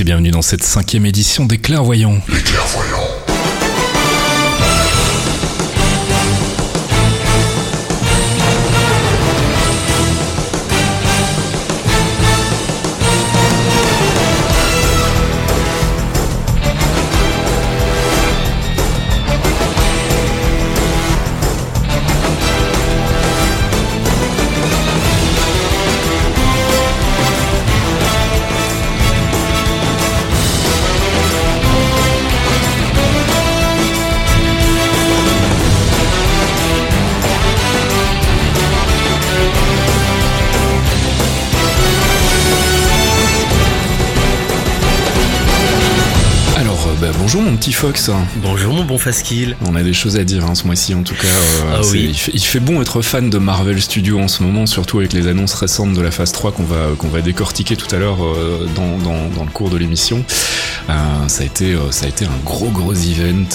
et bienvenue dans cette cinquième édition des Clairvoyants. Les clairvoyants. Fox. Bonjour mon bon Faskil. On a des choses à dire hein, ce mois-ci en tout cas. euh, Ah oui. il, fait, il fait bon être fan de Marvel Studios en ce moment, surtout avec les annonces récentes de la phase 3 qu'on va, qu'on va décortiquer tout à l'heure euh, dans, dans, dans le cours de l'émission. Euh, ça, a été, ça a été un gros gros event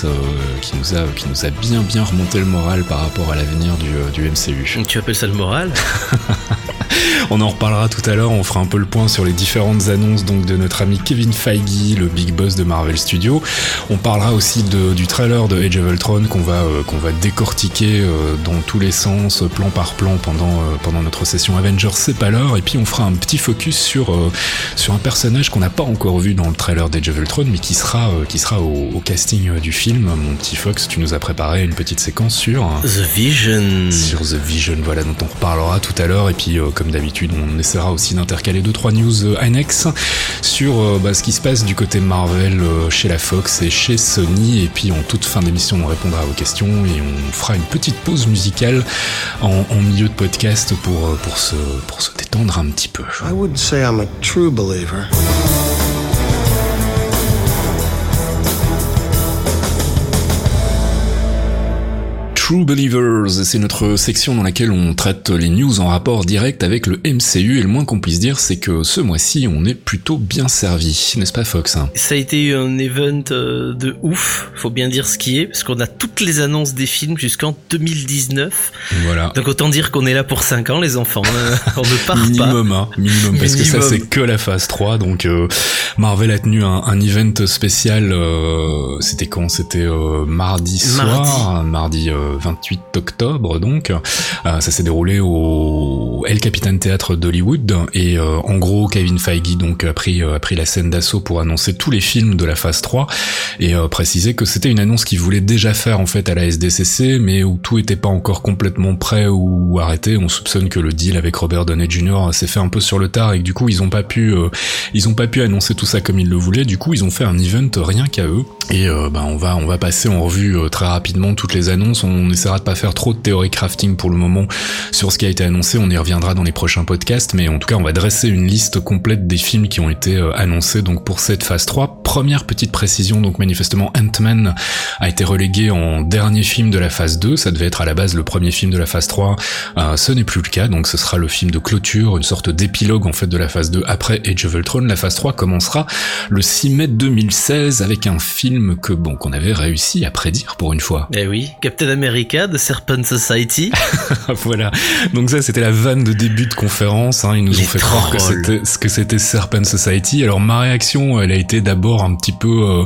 qui, nous a, qui nous a bien bien remonté le moral par rapport à l'avenir du, du MCU. Tu appelles ça le moral? On en reparlera tout à l'heure, on fera un peu le point sur les différentes annonces donc de notre ami Kevin Feige, le big boss de Marvel Studios. On parlera aussi de- du trailer de Age of Ultron qu'on va euh, qu'on va décortiquer euh, dans tous les sens, plan par plan pendant euh, pendant notre session Avengers c'est pas l'heure et puis on fera un petit focus sur sur un personnage qu'on n'a pas encore vu dans le trailer d'Age of Ultron mais qui sera qui sera au, au casting du film. Mon petit Fox, tu nous as préparé une petite séquence sur The Vision. sur The Vision, voilà, dont on reparlera tout à l'heure. Et puis, comme d'habitude, on essaiera aussi d'intercaler deux trois news euh, annexes sur euh, bah, ce qui se passe du côté Marvel euh, chez la Fox et chez Sony. Et puis, en toute fin d'émission, on répondra à vos questions et on fera une petite pause musicale en, milieu de podcast pour pour se pour se détendre un petit peu. I wouldn't say I'm a true believer. True Believers, c'est notre section dans laquelle on traite les news en rapport direct avec le MCU et le moins qu'on puisse dire c'est que ce mois-ci on est plutôt bien servi, n'est-ce pas Fox hein? Ça a été un event euh, de ouf, faut bien dire ce qui est, parce qu'on a toutes les annonces des films jusqu'en 2019. Voilà. Donc autant dire qu'on est là pour 5 ans les enfants, Euh, on ne part pas. Minimum, hein, minimum, parce que ça c'est que la phase 3, donc euh, Marvel a tenu un, un event spécial, euh, c'était quand? C'était euh, mardi soir, mardi 28 octobre donc, Euh, ça s'est déroulé au El Capitan Théâtre d'Hollywood, et euh, en gros Kevin Feige donc a pris, euh, a pris la scène d'assaut pour annoncer tous les films de la phase 3, et préciser que c'était une annonce qu'il voulait déjà faire en fait à la SDCC, mais où tout était pas encore complètement prêt ou arrêté, on soupçonne que le deal avec Robert Downey Jr. s'est fait un peu sur le tard et que du coup ils ont pas pu euh, ils ont pas pu annoncer tout ça comme ils le voulaient. Du coup ils ont fait un event rien qu'à eux et euh, bah, on va on va passer en revue euh, très rapidement toutes les annonces. On essaiera de pas faire trop de théorie crafting pour le moment sur ce qui a été annoncé. On y reviendra dans les prochains podcasts, mais en tout cas on va dresser une liste complète des films qui ont été euh, annoncés donc pour cette phase 3. Première petite précision donc manifestement Ant-Man a été relégué en dernier film de la phase 2. Ça devait être à la base le premier film de la phase 3. Euh, ce n'est plus le cas, donc ce sera le film de clôture, une sorte d'épilogue en fait de la phase 2 après Age of Ultron. La phase 3 commencera le 6 mai 2016 avec un film que bon qu'on avait réussi à prédire pour une fois. Eh oui, Captain America de Serpent Society. voilà. Donc ça c'était la vanne de début de conférence. Hein. Ils nous Les ont fait croire que c'était ce que c'était Serpent Society. Alors ma réaction, elle a été d'abord un petit peu euh,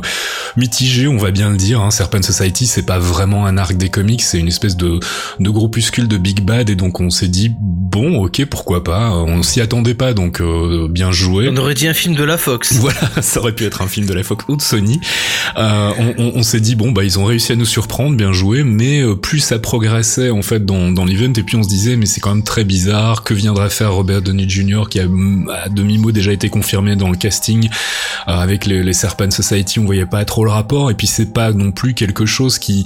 mitigée, on va bien le dire. Hein. Serpent Society, c'est pas vraiment un arc des comics, c'est une espèce de de groupuscule de Big Bad et donc on s'est dit bon, ok, pourquoi pas. On s'y attendait pas, donc euh, bien joué. On aurait dit un film de la Fox. Voilà, ça aurait pu être un film de la Fox ou de Sony. Euh, on on- on s'est dit bon bah ils ont réussi à nous surprendre, bien joué, mais euh, plus ça progressait en fait dans, dans l'event et puis on se disait mais c'est quand même très bizarre. Que viendrait faire Robert Downey Jr. qui a à demi mot déjà été confirmé dans le casting Euh, avec les, les Serpent Society, on voyait pas trop le rapport et puis c'est pas non plus quelque chose qui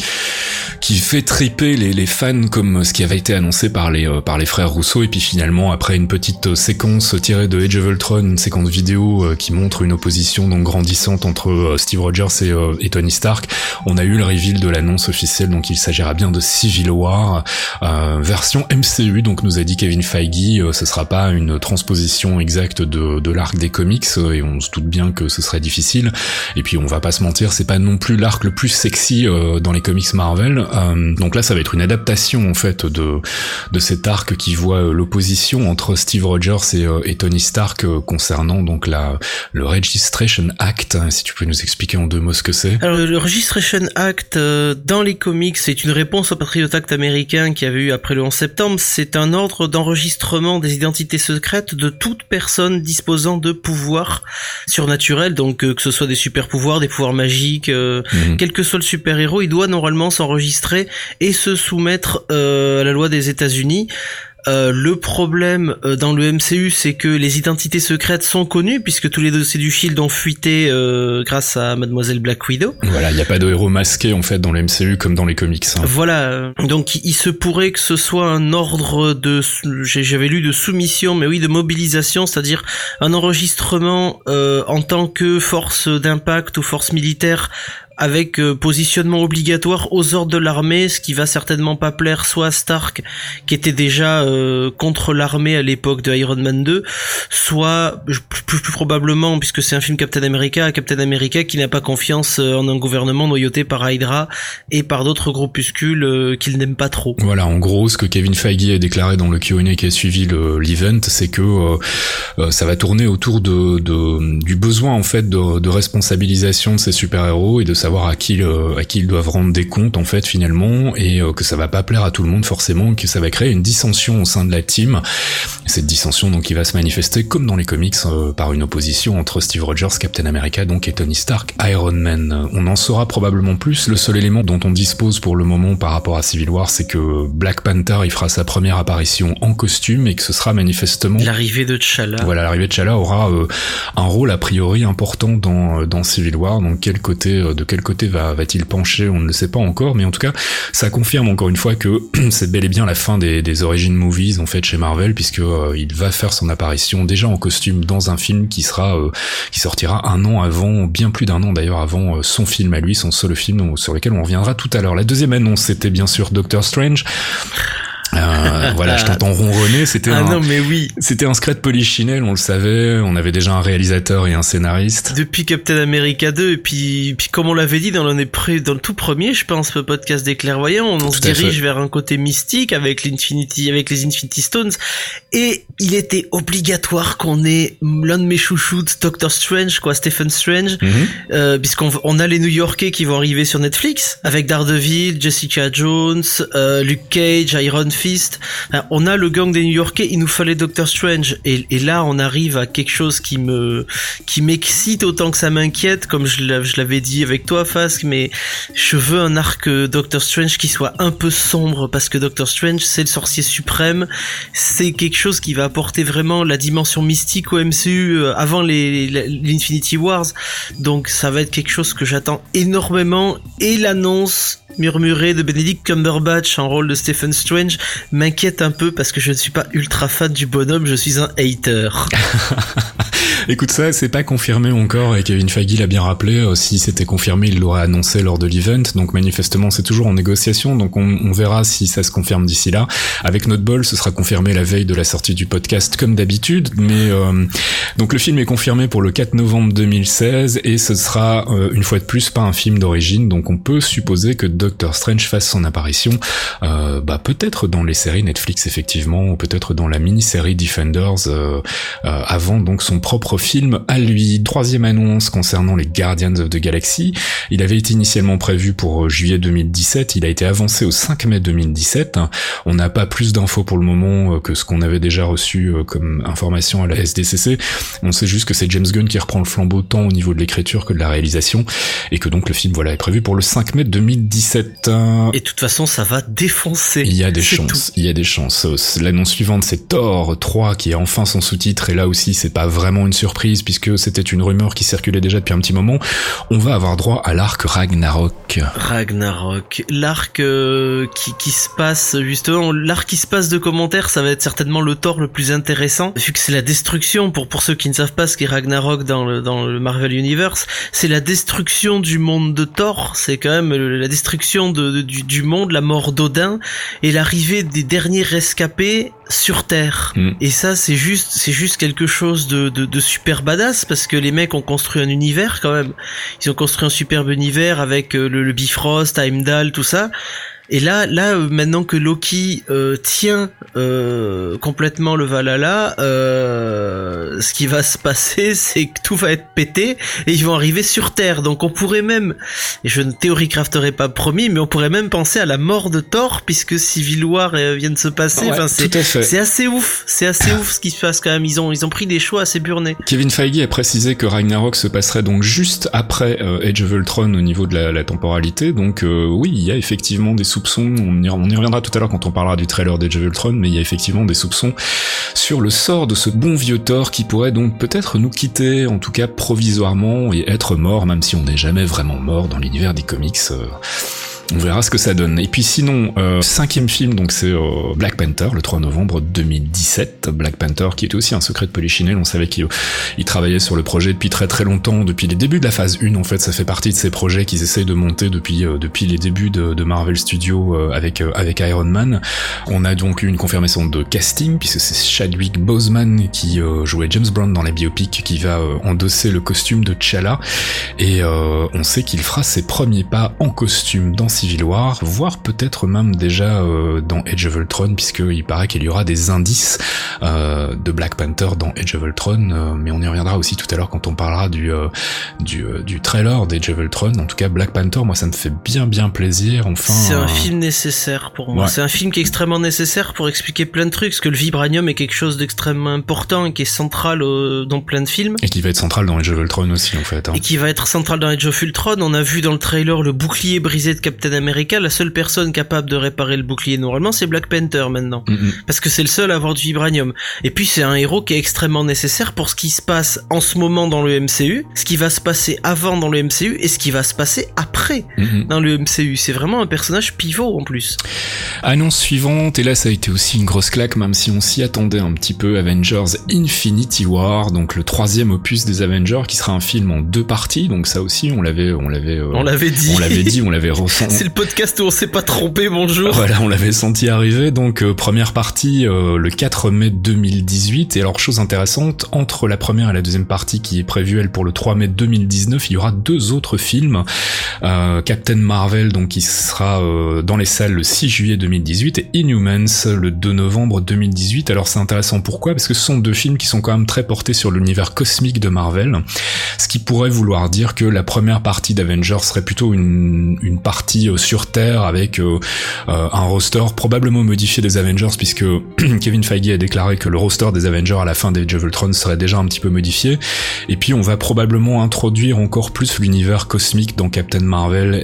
qui fait triper les, les fans comme ce qui avait été annoncé par les euh, par les frères Rousseau. Et puis finalement après une petite euh, séquence tirée de Age of Ultron, une séquence vidéo euh, qui montre une opposition donc grandissante entre Steve Rogers et, Tony Stark, on a eu le reveal de l'annonce officielle. Donc il s'agira bien de Civil War version MCU donc nous a dit Kevin Feige ce sera pas une transposition exacte de, de l'arc des comics et on se doute bien que ce serait difficile. Et puis on va pas se mentir c'est pas non plus l'arc le plus sexy dans les comics Marvel Euh, donc là, ça va être une adaptation en fait de de cet arc qui voit euh, l'opposition entre Steve Rogers et, euh, et Tony Stark concernant donc la le Registration Act. Si tu peux nous expliquer en deux mots ce que c'est. Alors le Registration Act dans les comics, c'est une réponse au Patriot Act américain qui avait eu après le 11 septembre. C'est un ordre d'enregistrement des identités secrètes de toute personne disposant de pouvoirs surnaturels, donc que ce soit des super pouvoirs, des pouvoirs magiques, mhm. quel que soit le super héros, il doit normalement s'enregistrer et se soumettre euh, à la loi des États-Unis. Euh, le problème euh, dans le MCU, c'est que les identités secrètes sont connues puisque tous les dossiers du Shield ont fuité grâce à Mademoiselle Black Widow. Voilà, il n'y a pas de héros masqué en fait dans le MCU comme dans les comics. Hein. Voilà, donc il se pourrait que ce soit un ordre de, j'avais lu de soumission, mais oui de mobilisation, c'est-à-dire un enregistrement en tant que force d'impact ou force militaire avec euh, positionnement obligatoire aux ordres de l'armée, ce qui va certainement pas plaire soit à Stark, qui était déjà euh, contre l'armée à l'époque de Iron Man 2, soit plus, probablement, puisque c'est un film Captain America, Captain America qui n'a pas confiance euh, en un gouvernement noyauté par Hydra et par d'autres groupuscules qu'il n'aime pas trop. Voilà, en gros, ce que Kevin Feige a déclaré dans le Q&A qui a suivi l'event, c'est que ça va tourner autour de, de, du besoin en fait de, de responsabilisation de ces super-héros et de sa savoir à qui à qui ils doivent rendre des comptes en fait finalement et euh, que ça va pas plaire à tout le monde forcément que ça va créer une dissension au sein de la team. Cette dissension donc qui va se manifester comme dans les comics euh, par une opposition entre Steve Rogers Captain America donc et Tony Stark Iron Man. On en saura probablement plus. Le seul élément dont on dispose pour le moment par rapport à Civil War c'est que Black Panther il fera sa première apparition en costume et que ce sera manifestement l'arrivée de T'Challa. Voilà l'arrivée de T'Challa aura euh, un rôle a priori important dans dans Civil War. Donc quel côté de quel côté va, va-t-il pencher On ne le sait pas encore, mais en tout cas, ça confirme encore une fois que c'est bel et bien la fin des, des origin movies en fait chez Marvel, puisque euh, il va faire son apparition déjà en costume dans un film qui sera euh, qui sortira un an avant, bien plus d'un an d'ailleurs avant euh, son film à lui, son solo film sur lequel on reviendra tout à l'heure. La deuxième annonce, c'était bien sûr Doctor Strange. Euh, voilà, je t'entends ronronner. C'était ah un, non, mais oui. C'était un secret polichinelle, on le savait. On avait déjà un réalisateur et un scénariste. Depuis Captain America 2, et puis, puis comme on l'avait dit dans le, dans le tout premier, je pense, le podcast des clairvoyants, on, se dirige vers un côté mystique avec l'Infinity, avec les Infinity Stones. Et il était obligatoire qu'on ait l'un de mes chouchoutes, Doctor Strange, quoi, Stephen Strange, mhm. euh, puisqu'on on a les New Yorkais qui vont arriver sur Netflix avec Daredevil, Jessica Jones, euh, Luke Cage, Iron Fist. On a le gang des New Yorkais, il nous fallait Doctor Strange. Et, là, on arrive à quelque chose qui me, qui m'excite autant que ça m'inquiète, comme je l'avais dit avec toi, Fask, mais je veux un arc Doctor Strange qui soit un peu sombre, parce que Doctor Strange, c'est le sorcier suprême. C'est quelque chose qui va apporter vraiment la dimension mystique au MCU euh, avant les, l'Infinity Wars. Donc ça va être quelque chose que j'attends énormément. Et l'annonce murmuré de Benedict Cumberbatch en rôle de Stephen Strange m'inquiète un peu parce que je ne suis pas ultra fan du bonhomme, je suis un hater. Écoute ça, c'est pas confirmé encore et Kevin Feige l'a bien rappelé. Euh, si c'était confirmé, il l'aurait annoncé lors de l'event. Donc manifestement, c'est toujours en négociation. Donc on, verra si ça se confirme d'ici là. Avec notre bol, ce sera confirmé la veille de la sortie du podcast comme d'habitude. Mais euh, donc le film est confirmé pour le 4 novembre 2016 et ce sera euh, une fois de plus pas un film d'origine. Donc on peut supposer que Doctor Strange fasse son apparition, euh, bah peut-être dans les séries Netflix effectivement, ou peut-être dans la mini-série Defenders euh, euh, avant donc son propre film à lui. Troisième annonce concernant les Guardians of the Galaxy. Il avait été initialement prévu pour juillet 2017, il a été avancé au 5 mai 2017. On n'a pas plus d'infos pour le moment que ce qu'on avait déjà reçu comme information à la SDCC. On sait juste que c'est James Gunn qui reprend le flambeau tant au niveau de l'écriture que de la réalisation et que donc le film voilà est prévu pour le 5 mai 2017. Et de toute façon, ça va défoncer. Il y a des chances. Il y a des chances. L'annonce suivante, c'est Thor 3 qui est enfin son sous-titre. Et là aussi, c'est pas vraiment une surprise puisque c'était une rumeur qui circulait déjà depuis un petit moment. On va avoir droit à l'arc Ragnarok. Ragnarok. L'arc euh, qui, qui se passe, justement, l'arc qui se passe de commentaires, ça va être certainement le Thor le plus intéressant. Vu que c'est la destruction, pour, pour ceux qui ne savent pas ce qu'est Ragnarok dans le, dans le Marvel Universe, c'est la destruction du monde de Thor. C'est quand même la destruction de, du, monde, la mort d'Odin et l'arrivée des derniers rescapés sur Terre. Mm. Et ça, c'est juste, c'est juste quelque chose de, de, super badass parce que les mecs ont construit un univers quand même. Ils ont construit un superbe univers avec euh, le, le Bifrost, Heimdall, tout ça. Et là, là, euh, maintenant que Loki euh, tient euh, complètement le Valhalla, euh, ce qui va se passer, c'est que tout va être pété et ils vont arriver sur Terre. Donc on pourrait même, et je ne théorie crafterai pas promis, mais on pourrait même penser à la mort de Thor puisque Civil War vient de se passer. enfin, c'est assez ouf, c'est assez ouf ce qui se passe quand même. Ils ont ils ont pris des choix assez burnés. Kevin Feige a précisé que Ragnarok se passerait donc juste après Age of Ultron au niveau de la, la temporalité. Donc oui, il y a effectivement des on y, reviendra tout à l'heure quand on parlera du trailer d'Age of Ultron, mais il y a effectivement des soupçons sur le sort de ce bon vieux Thor qui pourrait donc peut-être nous quitter, en tout cas provisoirement, et être mort, même si on n'est jamais vraiment mort dans l'univers des comics. Euh, on verra ce que ça donne. Et puis sinon, euh, cinquième film, donc c'est euh, Black Panther, le 3 novembre 2017. Black Panther, qui était aussi un secret de Polichinelle. On savait qu'il travaillait sur le projet depuis très très longtemps, depuis les débuts de la phase 1. En fait, ça fait partie de ces projets qu'ils essayent de monter depuis euh, depuis les débuts de, Marvel Studios euh, avec avec Iron Man. On a donc eu une confirmation de casting, puisque c'est Chadwick Boseman qui jouait James Brown dans la biopic, qui va endosser le costume de T'Challa. Et on sait qu'il fera ses premiers pas en costume dans Civil War, voire peut-être même déjà euh, dans Age of Ultron, puisqu'il paraît qu'il y aura des indices euh, de Black Panther dans Age of Ultron, euh, mais on y reviendra aussi tout à l'heure quand on parlera du, du, du trailer d'Age of Ultron. En tout cas, Black Panther, moi ça me fait bien bien plaisir. Enfin, c'est un film nécessaire pour moi. C'est un film qui est extrêmement nécessaire pour expliquer plein de trucs, parce que le vibranium est quelque chose d'extrêmement important et qui est central dans plein de films. Et qui va être central dans Age of Ultron aussi en fait. Hein. Et qui va être central dans Age of Ultron. On a vu dans le trailer le bouclier brisé de Captain America, la seule personne capable de réparer le bouclier normalement, c'est Black Panther maintenant. Parce que c'est le seul à avoir du vibranium. Et puis c'est un héros qui est extrêmement nécessaire pour ce qui se passe en ce moment dans le MCU, ce qui va se passer avant dans le MCU et ce qui va se passer après dans le MCU. C'est vraiment un personnage pivot en plus. Annonce suivante, et là ça a été aussi une grosse claque, même si on s'y attendait un petit peu, Avengers Infinity War, donc le troisième opus des Avengers, qui sera un film en deux parties, donc ça aussi on l'avait, on l'avait, euh, on l'avait dit, on l'avait dit, on l'avait C'est le podcast où on s'est pas trompé, bonjour. Voilà, on l'avait senti arriver. Donc euh, première partie euh, le 4 mai 2018. Et alors chose intéressante, entre la première et la deuxième partie qui est prévue elle pour le 3 mai 2019, il y aura deux autres films. Euh, Captain Marvel donc qui sera dans les salles le 6 juillet 2018 et Inhumans le 2 novembre 2018. Alors c'est intéressant pourquoi? Parce que ce sont deux films qui sont quand même très portés sur l'univers cosmique de Marvel. Ce qui pourrait vouloir dire que la première partie d'Avengers serait plutôt une, une partie euh, sur Terre avec euh, euh, un roster probablement modifié des Avengers puisque Kevin Feige a déclaré que le roster des Avengers à la fin des of Ultron serait déjà un petit peu modifié. Et puis on va probablement introduire encore plus l'univers cosmique dans Captain Marvel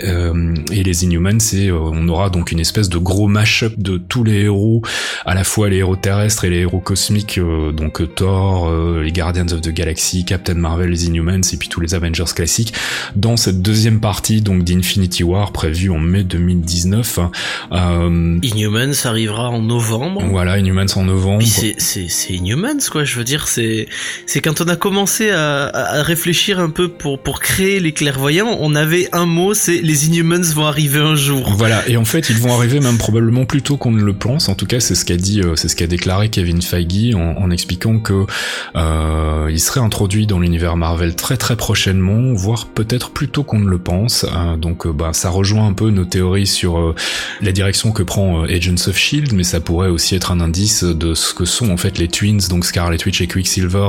et les Inhumans et on aura donc une espèce de gros mash-up de tous les héros, à la fois les héros terrestres et les héros cosmiques, donc Thor, les Guardians of the Galaxy, Captain Marvel, les Inhumans et puis tous les Avengers classiques dans cette deuxième partie donc d'Infinity War prévue en mai 2019. Euh, Inhumans arrivera en novembre. Voilà, Inhumans en novembre. C'est c'est Inhumans quoi. Je veux dire, c'est c'est quand on a commencé à, à, réfléchir un peu pour pour créer les clairvoyants, on avait un mot, c'est les Inhumans vont arriver un jour. Voilà, et en fait ils vont arriver même probablement plus tôt qu'on ne le pense. En tout cas, c'est ce qu'a dit, euh, c'est ce qu'a déclaré Kevin Feige en, en expliquant que euh, il serait introduit dans l'univers Marvel très très prochainement, voire peut-être plus tôt qu'on ne le pense. Euh, donc bah ça rejoint un peu nos théories sur euh, la direction que prend euh, Agents of Shield, mais ça pourrait aussi être un indice de ce que sont en fait les twins, donc Scarlet Witch et Quicksilver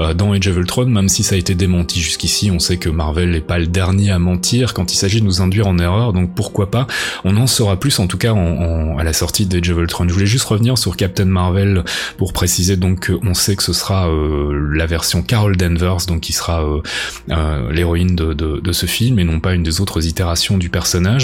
euh, dans Age of Ultron, même si ça a été démenti jusqu'ici, on sait que Marvel n'est pas le dernier à mentir quand il s'agit de nous induire en erreur, donc pourquoi pas, on en saura plus en tout cas en, à la sortie d'Age of Ultron. Je voulais juste revenir sur Captain Marvel pour préciser donc qu'on sait que ce sera la version Carol Danvers, donc qui sera l'héroïne de, de, de, ce film et non pas une des autres itérations du personnage.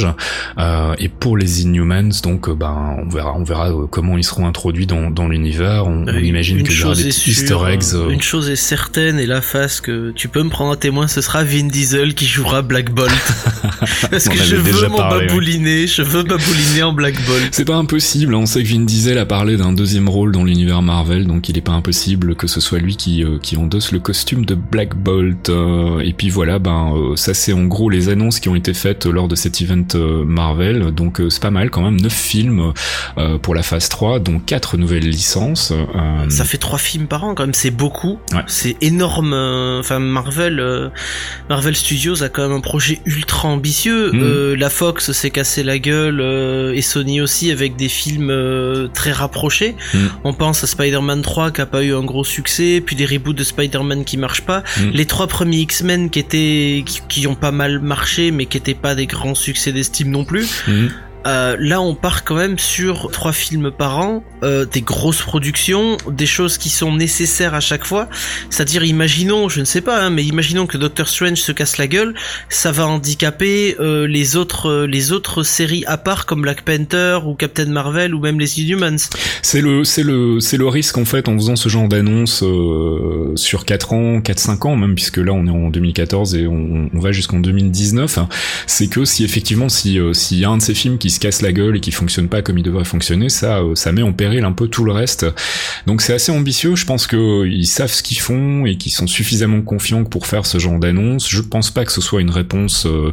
Euh, et pour les Inhumans, donc euh, ben on verra, on verra euh, comment ils seront introduits dans, dans l'univer. On, imagine qu'il y aura des Easter eggs. Une chose est certaine et la face que tu peux me prendre à témoin, ce sera Vin Diesel qui jouera Black Bolt. Parce que je veux mon babouliner, je veux babouliner en Black Bolt. C'est pas impossible. On sait que Vin Diesel a parlé d'un deuxième rôle dans l'univers Marvel, donc il est pas impossible que ce soit lui qui qui endosse le costume de Black Bolt. et puis voilà, ben ça c'est en gros les annonces qui ont été faites lors de cet event Marvel, donc c'est pas mal quand même, 9 films pour la phase 3, dont 4 nouvelles licences. Ça fait 3 films par an quand même, c'est beaucoup, c'est énorme, enfin Marvel, Marvel Studios a quand même un projet ultra ambitieux, mm. la Fox s'est cassé la gueule, et Sony aussi avec des films très rapprochés, mm. on pense à Spider-Man 3 qui a pas eu un gros succès, puis des reboots de Spider-Man qui marchent pas, mm. les trois premiers X-Men qui étaient qui, ont pas mal marché mais qui étaient pas des grands succès d'estime non plus. Mm. Euh, là, on part quand même sur trois films par an, euh, des grosses productions, des choses qui sont nécessaires à chaque fois. C'est-à-dire, imaginons, je ne sais pas, hein, mais imaginons que Doctor Strange se casse la gueule, ça va handicaper euh, les autres, les autres séries à part comme Black Panther ou Captain Marvel ou même les Inhumans. C'est le, c'est le, c'est le risque en fait en faisant ce genre d'annonce sur 4 ans, 4-5 ans même, puisque là on est en 2014 et on, va jusqu'en 2019. Hein. c'est que si effectivement, si s'il y a un de ces films qui se casse la gueule et qui fonctionne pas comme il devrait fonctionner, ça, euh, ça met en péril un peu tout le reste. Donc c'est assez ambitieux. Je pense qu'ils euh, savent ce qu'ils font et qu'ils sont suffisamment confiants pour faire ce genre d'annonce. Je pense pas que ce soit une réponse euh,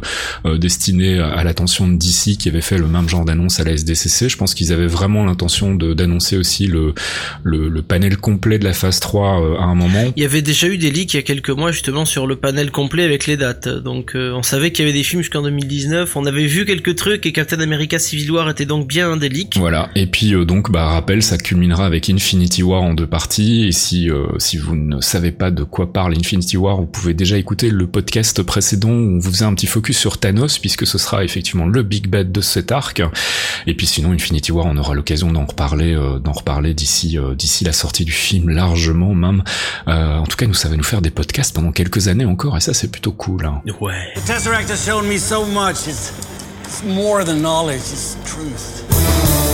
destinée à, l'attention de DC qui avait fait le même genre d'annonce à la SDCC. Je pense qu'ils avaient vraiment l'intention d'annoncer aussi le, le, panel complet de la phase 3 à un moment. Il y avait déjà eu des leaks il y a quelques mois justement sur le panel complet avec les dates. Donc on savait qu'il y avait des films jusqu'en 2019. On avait vu quelques trucs et Captain America Civil War était donc bien un Voilà. Et puis euh, donc bah rappel, ça culminera avec Infinity War en deux parties. Et si euh, si vous ne savez pas de quoi parle Infinity War, vous pouvez déjà écouter le podcast précédent où on vous faisait un petit focus sur Thanos puisque ce sera effectivement le big bad de cet arc. Et puis sinon Infinity War, on aura l'occasion d'en reparler euh, d'en reparler d'ici d'ici la sortie du film largement même. en tout cas, nous ça va nous faire des podcasts pendant quelques années encore et ça c'est plutôt cool. Hein. Ouais. It's more than knowledge, it's truth.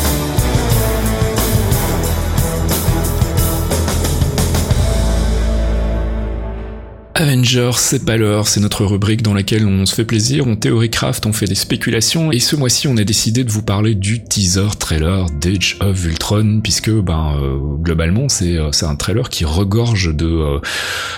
Avengers, c'est pas l'heure, c'est notre rubrique dans laquelle on se fait plaisir, on théorie-craft, on fait des spéculations, et ce mois-ci on a décidé de vous parler du teaser trailer d'Age of Ultron, puisque ben euh, globalement c'est euh, c'est un trailer qui regorge de euh,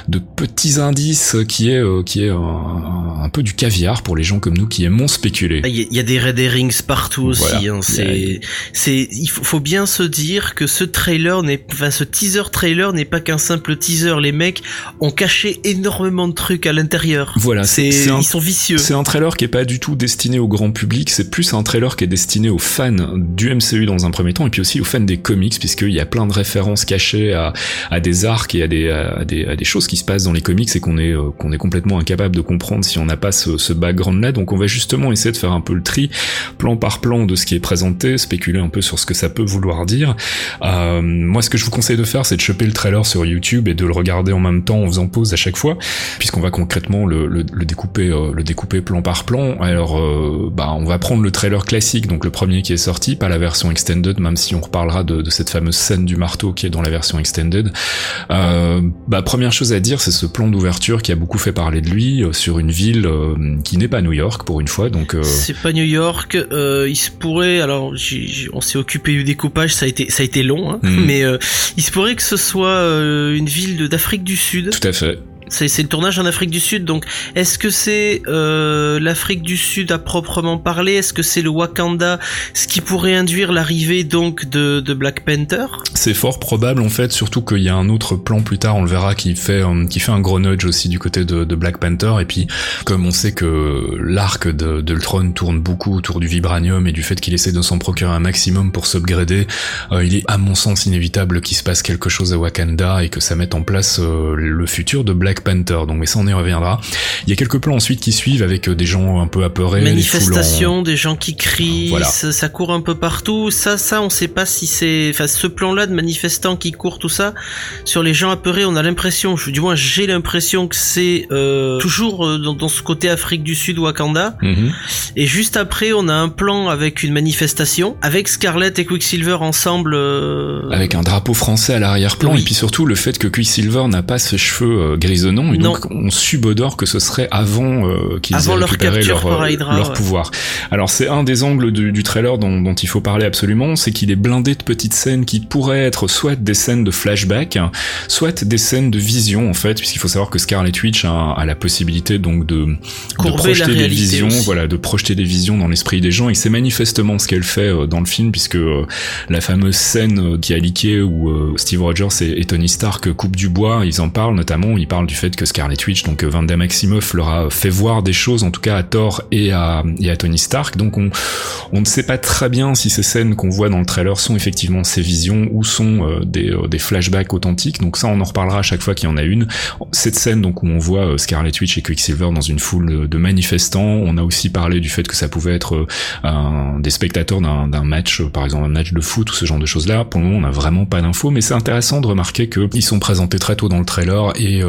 de petits indices, qui est qui est un, peu du caviar pour les gens comme nous qui aimons spéculer. Il y, a des red herrings partout aussi, hein, c'est c'est il faut bien se dire que ce trailer n'est, enfin ce teaser trailer n'est pas qu'un simple teaser, les mecs ont caché énormément énormément de trucs à l'intérieur. Voilà, c'est ils sont vicieux. C'est un trailer qui est pas du tout destiné au grand public, c'est plus un trailer qui est destiné aux fans du MCU dans un premier temps et puis aussi aux fans des comics puisqu'il y a plein de références cachées à, à des arcs et à des, à des, à des choses qui se passent dans les comics et qu'on est euh, qu'on est complètement incapable de comprendre si on n'a pas ce, ce background là. Donc on va justement essayer de faire un peu le tri plan par plan de ce qui est présenté, spéculer un peu sur ce que ça peut vouloir dire. Euh, moi ce que je vous conseille de faire c'est de choper le trailer sur YouTube et de le regarder en même temps en faisant pause à chaque fois puisqu'on va concrètement le, le, le découper, euh, le découper plan par plan. Alors, euh, bah, on va prendre le trailer classique, donc le premier qui est sorti, pas la version extended, même si on reparlera de, de cette fameuse scène du marteau qui est dans la version extended. Euh, bah, première chose à dire, c'est ce plan d'ouverture qui a beaucoup fait parler de lui euh, sur une ville qui n'est pas New York pour une fois. Donc, c'est pas New York. il se pourrait, alors, on s'est occupé du découpage, ça a été, ça a été long, hein, hmm. mais il se pourrait que ce soit une ville d'Afrique du Sud. Tout à fait. C'est le tournage en Afrique du Sud, donc est-ce que c'est euh, l'Afrique du Sud à proprement parler? Est-ce que c'est le Wakanda, ce qui pourrait induire l'arrivée donc de, de, Black Panther? C'est fort probable en fait, surtout qu'il y a un autre plan plus tard, on le verra, qui fait euh, qui fait un gros nudge aussi du côté de, de Black Panther. Et puis comme on sait que l'arc de, de Ultron tourne beaucoup autour du vibranium et du fait qu'il essaie de s'en procurer un maximum pour s'upgrader, euh, il est à mon sens inévitable qu'il se passe quelque chose à Wakanda et que ça mette en place euh, le futur de Black Panther. Donc, mais ça, on y reviendra. Il y a quelques plans ensuite qui suivent avec euh, des gens un peu apeurés. Manifestations, des gens qui crient, ça, court un peu partout. Ça, ça, on sait pas si c'est, enfin, ce plan-là de manifestants qui courent, tout ça, sur les gens apeurés, on a l'impression, du moins, j'ai l'impression que c'est euh, toujours euh, dans, ce côté Afrique du Sud, Wakanda. Mhm. Et juste après, on a un plan avec une manifestation, avec Scarlett et Quicksilver ensemble. Avec un drapeau français à l'arrière-plan, et puis surtout le fait que Quicksilver n'a pas ses cheveux non, et donc on subodore que ce serait avant euh, qu'ils aient récupéré leur, leur pouvoir. Alors c'est un des angles du, du trailer dont, dont, il faut parler absolument, c'est qu'il est blindé de petites scènes qui pourraient être soit des scènes de flashback, soit des scènes de vision en fait, puisqu'il faut savoir que Scarlet Witch a, a la possibilité donc de, de projeter des visions, voilà, de projeter des visions dans l'esprit des gens, et c'est manifestement ce qu'elle fait dans le film, puisque la fameuse scène qui a leaké où Steve Rogers et, et Tony Stark coupent du bois, ils en parlent notamment, ils parlent du fait que Scarlet Witch, donc Vanda Maximoff, leur a fait voir des choses, en tout cas à Thor et à, Tony Stark, donc on, on ne sait pas très bien si ces scènes qu'on voit dans le trailer sont effectivement ces visions ou sont euh, des, euh, des flashbacks authentiques, donc ça on en reparlera à chaque fois qu'il y en a une. Cette scène donc où on voit euh, Scarlet Witch et Quicksilver dans une foule de manifestants, on a aussi parlé du fait que ça pouvait être un, des spectateurs d'un match, par exemple un match de foot ou ce genre de choses là. Pour le moment on n'a vraiment pas d'infos, mais c'est intéressant de remarquer qu'ils sont présentés très tôt dans le trailer et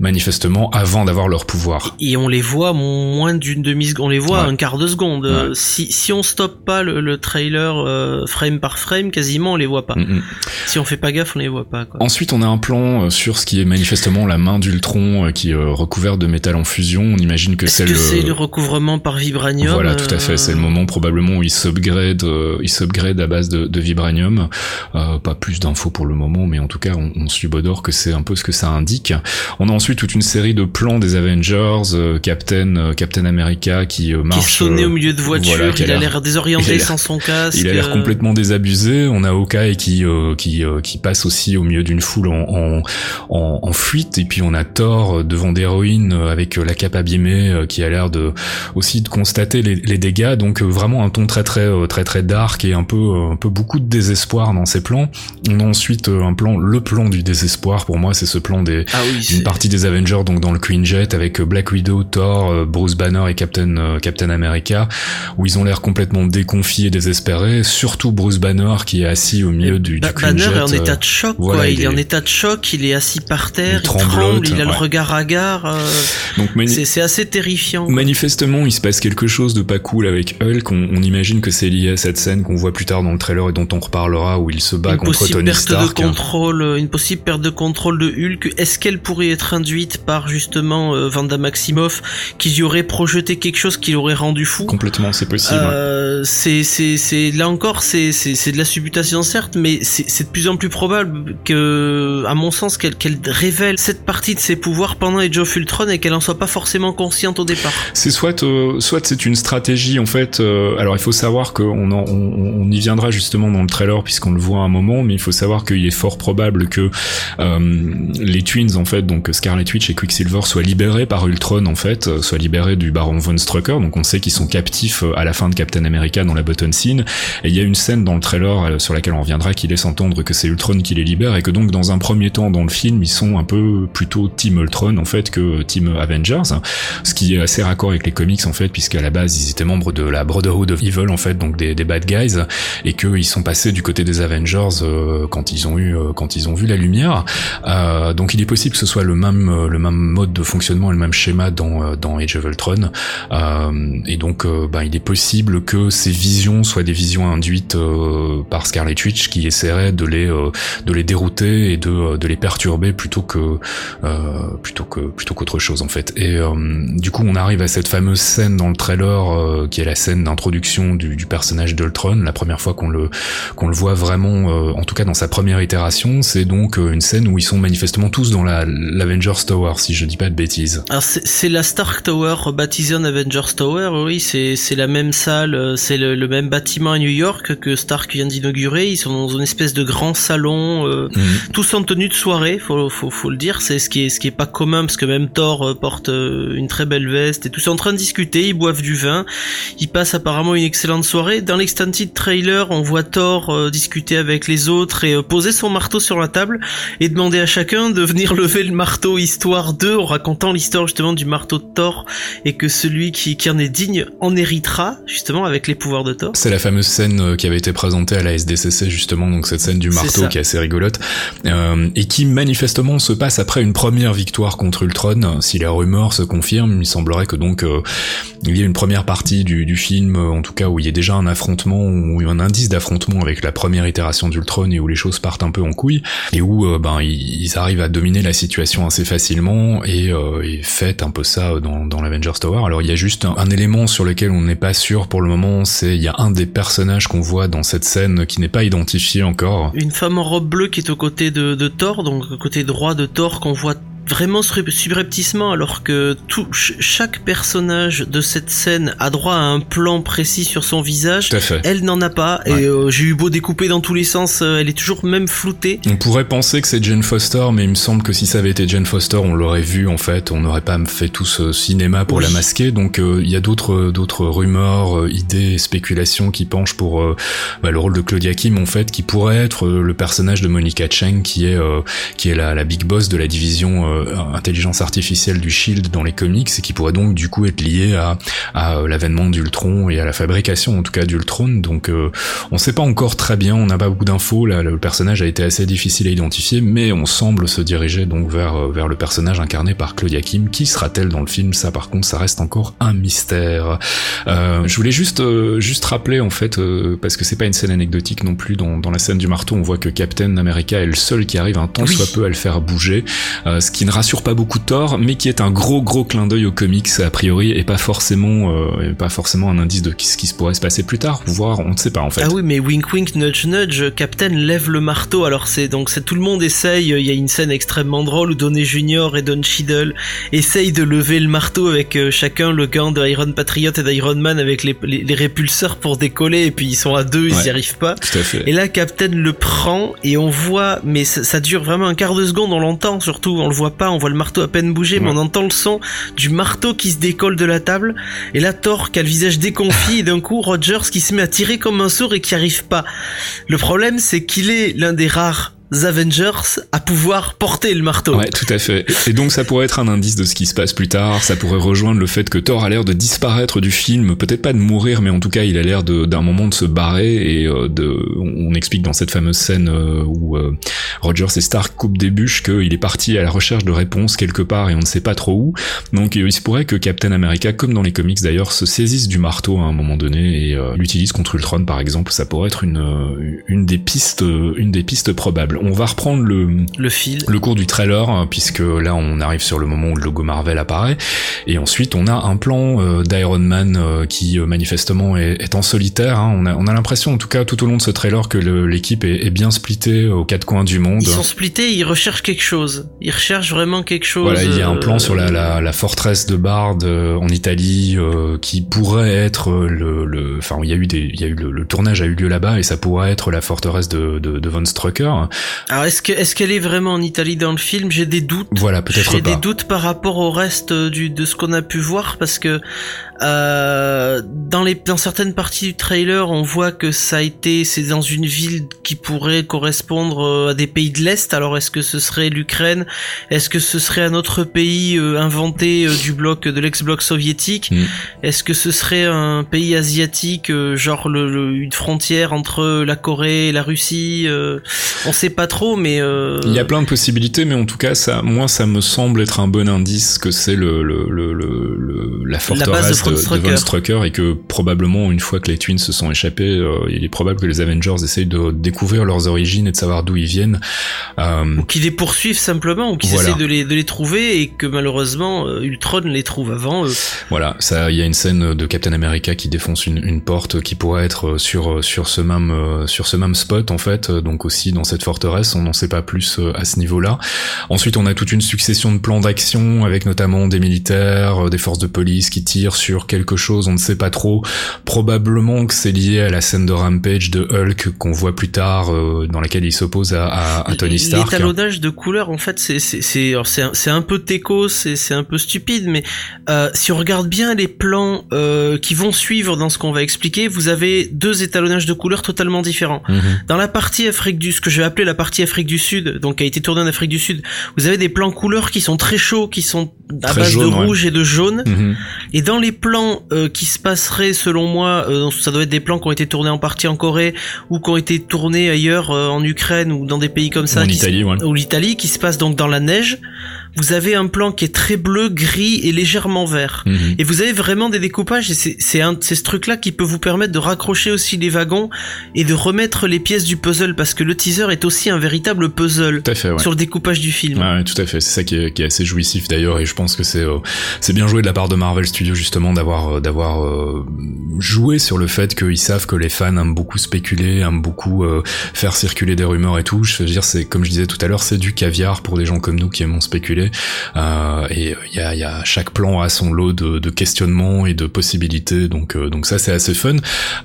manifestement avant d'avoir leur pouvoir. Et on les voit moins d'une demi-seconde, on les voit un quart de seconde. Si, si on stoppe pas le, trailer euh, frame par frame, quasiment on les voit pas. Mm, mm. Si on fait pas gaffe, on les voit pas. Quoi. Ensuite, on a un plan euh, sur ce qui est manifestement la main d'Ultron euh, qui est recouvert de métal en fusion. On imagine que c'est le... c'est le recouvrement par vibranium. Voilà, tout à fait. C'est le moment probablement où il s'upgrade, il s'upgrade à base de, de vibranium. pas plus d'infos pour le moment, mais en tout cas, on, on subodore que c'est un peu ce que ça indique. On a ensuite toute une série de plans des Avengers, Captain, Captain America qui marche. Qui au milieu de voiture. il a l'air désorienté sans son casque. Il a l'air complètement désabusé. On a Hawkeye qui euh, qui euh, qui passe aussi au milieu d'une foule en, en, en, fuite. Et puis on a Thor devant des ruines avec la cape abîmée qui a l'air de aussi de constater les, les dégâts. Donc vraiment un ton très très très très dark et un peu un peu beaucoup de désespoir dans ces plans. On a ensuite un plan, le plan du désespoir pour moi, c'est ce plan des ah d'une partie des Avengers donc dans le Queen Jet avec Black Widow, Thor, Bruce Banner et Captain Captain America où ils ont l'air complètement déconfiés, désespérés. Surtout Bruce Banner qui est assis au milieu du, du Banner est en état de choc, quoi. Il, est... en état de choc, il est assis par terre, il, tremble, il a le regard hagard. Euh... Donc c'est assez terrifiant. Manifestement, il se passe quelque chose de pas cool avec Hulk. On, on imagine que c'est lié à cette scène qu'on voit plus tard dans le trailer et dont on reparlera où il se bat une contre Tony perte Stark. De contrôle, euh, une possible perte de contrôle de Hulk. Est-ce qu'elle pourrait être induite par justement euh, Vanda Maximoff qui y aurait projeté quelque chose qui l'aurait rendu fou Complètement, c'est possible. Euh, c'est c'est c'est là encore c'est de la supputation certes, mais c'est de plus en plus probable que, à mon sens, qu'elle qu'elle révèle cette partie de ses pouvoirs pendant Age of Ultron et qu'elle en soit pas forcément consciente au départ. C'est soit euh, soit c'est une stratégie en fait. Alors il faut savoir qu'on on, on y viendra justement dans le trailer puisqu'on le voit à un moment, mais il faut savoir qu'il est fort probable que les twins en fait, donc Scarlet Witch et Quicksilver soient libérés par Ultron en fait, soient libérés du Baron von Strucker. Donc on sait qu'ils sont captifs à la fin de Captain America dans la button scene. Et il y a une scène dans le trailer euh, sur laquelle on reviendra qui laisse entendre que c'est Ultron qui les libère et que donc dans un premier temps dans le film ils sont un peu plutôt Team Ultron en fait que Team Avengers, ce qui est assez raccord avec les comics en fait puisqu'à la base ils étaient membres de la Brotherhood of Evil en fait donc des, bad guys et qu'ils sont passés du côté des Avengers euh, quand ils ont eu euh, quand ils ont vu la lumière. Euh, donc il est possible que ce soit le même euh, le même mode de fonctionnement et le même schéma dans dans Age of Ultron et donc bah, il est possible que ces visions soient des visions induites euh, par Scarlet Witch qui essaierait de les euh, de les dérouter et de, euh, de les perturber plutôt que plutôt que plutôt qu'autre chose en fait. Et du coup, on arrive à cette fameuse scène dans le trailer qui est la scène d'introduction du, du personnage d'Ultron, la première fois qu'on le qu'on le voit vraiment, en tout cas dans sa première itération, c'est donc une scène où ils sont manifestement tous dans la l'Avengers Tower, si je dis pas de bêtises. Alors c'est la Stark Tower baptisée en Avengers Tower, oui, c'est c'est la même salle, c'est le, le même bâtiment à New York que Stark vient d'inaugurer. Ils sont dans une espèce de grand salon, euh, mhm. tous en tenue de soirée, faut, faut, faut le dire. C'est ce qui est ce qui est pas commun parce que même Thor euh, porte euh, une très belle veste et tous sont en train de discuter. Ils boivent du vin. Ils passent apparemment une excellente soirée. Dans l'extended trailer, on voit Thor discuter avec les autres et poser son marteau sur la table et demander à chacun de venir lever le marteau histoire d'eux en racontant l'histoire justement du marteau de Thor et que celui qui, qui en est digne en héritera justement avec les pouvoirs de Thor. C'est la fameuse scène qui avait été présentée à la SDCC justement, donc cette scène du marteau qui est assez rigolote, euh, et qui manifestement se passe après une première victoire contre Ultron. Si la rumeur se confirme, il semblerait que donc euh, il y ait une première partie du, du, film, en tout cas où il y a déjà un affrontement, ou un indice d'affrontement avec la première itération d'Ultron et où les choses partent un peu en couille, et où euh, ben ils, arrivent à dominer la situation facilement et, euh, faites un peu ça dans, dans l'Avengers Tower. Alors il y a juste un, un, élément sur lequel on n'est pas sûr pour le moment, c'est il y a un des personnages qu'on voit dans cette scène qui n'est pas identifié encore. Une femme en robe bleue qui est aux côtés de, de Thor, donc côté droit de Thor qu'on voit vraiment subrepticement alors que tout chaque personnage de cette scène a droit à un plan précis sur son visage. Elle n'en a pas et euh, j'ai eu beau découper dans tous les sens euh, elle est toujours même floutée. On pourrait penser que c'est Jane Foster mais il me semble que si ça avait été Jane Foster on l'aurait vu en fait. On n'aurait pas fait tout ce cinéma pour la masquer. Donc euh, il y a d'autres d'autres rumeurs idées spéculations qui penchent pour bah, le rôle de Claudia Kim en fait qui pourrait être le personnage de Monica Cheng qui est qui est la, la big boss de la division intelligence artificielle du Shield dans les comics et qui pourrait donc du coup être lié à, à euh, l'avènement d'Ultron et à la fabrication en tout cas d'Ultron. Donc euh, on sait pas encore très bien, on n'a pas beaucoup d'infos. Là, le personnage a été assez difficile à identifier, mais on semble se diriger donc vers vers le personnage incarné par Claudia Kim. Qui sera-t-elle dans le film? Ça, par contre, ça reste encore un mystère. Euh, je voulais juste juste rappeler en fait parce que c'est pas une scène anecdotique non plus. Dans, dans la scène du marteau, on voit que Captain America est le seul qui arrive un temps soit peu à le faire bouger, ce qui ne rassure pas beaucoup tort, mais qui est un gros gros clin d'œil aux comics a priori et pas forcément euh, pas forcément un indice de ce qui se pourrait se passer plus tard, voire on ne sait pas en fait. Ah oui, mais wink wink nudge nudge, Captain lève le marteau. Alors c'est donc c'est tout le monde essaye. Il y a une scène extrêmement drôle où Donny Junior et Don Cheadle essayent de lever le marteau avec euh, chacun le gant de Iron Patriot et d'Iron Man avec les, les, répulseurs pour décoller et puis ils sont à deux, ils n'y arrivent pas. Tout à fait. Et là Captain le prend et on voit, mais ça, ça dure vraiment un quart de seconde, on l'entend surtout, on le voit pas on voit le marteau à peine bouger, mais on entend le son du marteau qui se décolle de la table. Et là, Thor qui a le visage déconfit, et d'un coup, Rogers qui se met à tirer comme un sourd et qui arrive pas. Le problème, c'est qu'il est l'un des rares Avengers à pouvoir porter le marteau. Ouais, tout à fait. Et donc ça pourrait être un indice de ce qui se passe plus tard. Ça pourrait rejoindre le fait que Thor a l'air de disparaître du film, peut-être pas de mourir, mais en tout cas il a l'air d'un moment de se barrer. Et euh, de, on explique dans cette fameuse scène euh, où euh, Rogers et Stark coupent des bûches qu'il est parti à la recherche de réponses quelque part et on ne sait pas trop où. Donc il se pourrait que Captain America, comme dans les comics d'ailleurs, se saisisse du marteau à un moment donné et l'utilise contre Ultron par exemple. Ça pourrait être une une des pistes une des pistes probables. On va reprendre le, le fil, le cours du trailer, hein, puisque là on arrive sur le moment où le logo Marvel apparaît, et ensuite on a un plan euh, d'Iron Man euh, qui euh, manifestement est, en solitaire. Hein. On a, on a l'impression, en tout cas tout au long de ce trailer, que l'équipe est, bien splittée aux quatre coins du monde. Ils sont splittés, ils recherchent quelque chose. Ils recherchent vraiment quelque chose. Voilà, il y a un plan sur la, la, la forteresse de Bard en Italie qui pourrait être le, enfin il y a eu des, il y a eu le, tournage a eu lieu là-bas et ça pourrait être la forteresse de, de, de Von Strucker. Alors est-ce que est-ce qu'elle est vraiment en Italie dans le film? J'ai des doutes. Voilà, peut-être J'ai des doutes par rapport au reste du de ce qu'on a pu voir parce que euh, dans les dans certaines parties du trailer, on voit que ça a été c'est dans une ville qui pourrait correspondre euh, à des pays de l'est. Alors est-ce que ce serait l'Ukraine? Est-ce que ce serait un autre pays euh, inventé du bloc de l'ex-bloc soviétique? Mm. Est-ce que ce serait un pays asiatique genre le, une frontière entre la Corée et la Russie? On sait pas trop mais il y a plein de possibilités mais en tout cas ça moi ça me semble être un bon indice que c'est le, le, le, le, la forteresse de, Von Strucker et que probablement une fois que les Twins se sont échappés, euh, il est probable que les Avengers essayent de découvrir leurs origines et de savoir d'où ils viennent. Euh, ou qu'ils les poursuivent simplement, ou qu'ils essaient de les, de les trouver et que malheureusement euh, Ultron les trouve avant eux. Voilà, ça, il y a une scène de Captain America qui défonce une, une porte qui pourrait être sur sur ce même sur ce même spot en fait, donc aussi dans cette forteresse. On n'en sait pas plus à ce niveau-là. Ensuite, on a toute une succession de plans d'action avec notamment des militaires, des forces de police qui tirent sur quelque chose, on ne sait pas trop. Probablement que c'est lié à la scène de Rampage de Hulk qu'on voit plus tard, euh, dans laquelle il s'oppose à, à, Tony Stark. L'étalonnage de couleurs, en fait, c'est c'est c'est un peu teco, c'est c'est un peu stupide, mais euh, si on regarde bien les plans euh, qui vont suivre dans ce qu'on va expliquer, vous avez deux étalonnages de couleurs totalement différents. Mhm. Dans la partie Afrique du, ce que je vais appeler la partie Afrique du Sud, donc qui a été tournée en Afrique du Sud, vous avez des plans couleurs qui sont très chauds, qui sont à base de rouge et de jaune, mhm. et dans les plans euh, qui se passeraient selon moi, euh, ça doit être des plans qui ont été tournés en partie en Corée ou qui ont été tournés ailleurs euh, en Ukraine ou dans des pays comme ça, ou l'Italie, qui se passe donc dans la neige vous avez un plan qui est très bleu, gris et légèrement vert. Mhm. Et vous avez vraiment des découpages et c'est c'est un c'est ce truc là qui peut vous permettre de raccrocher aussi les wagons et de remettre les pièces du puzzle parce que le teaser est aussi un véritable puzzle Tout à fait, ouais. sur le découpage du film. Ouais, tout à fait. C'est ça qui est, qui est assez jouissif d'ailleurs, et je pense que c'est euh, c'est bien joué de la part de Marvel Studios justement d'avoir euh, d'avoir euh, joué sur le fait qu'ils savent que les fans aiment beaucoup spéculer, aiment beaucoup faire circuler des rumeurs et tout. Je veux dire, c'est comme je disais tout à l'heure, c'est du caviar pour des gens comme nous qui aimons spéculer. Euh, et il y a, y a chaque plan a son lot de, de questionnements et de possibilités, donc euh, donc ça c'est assez fun.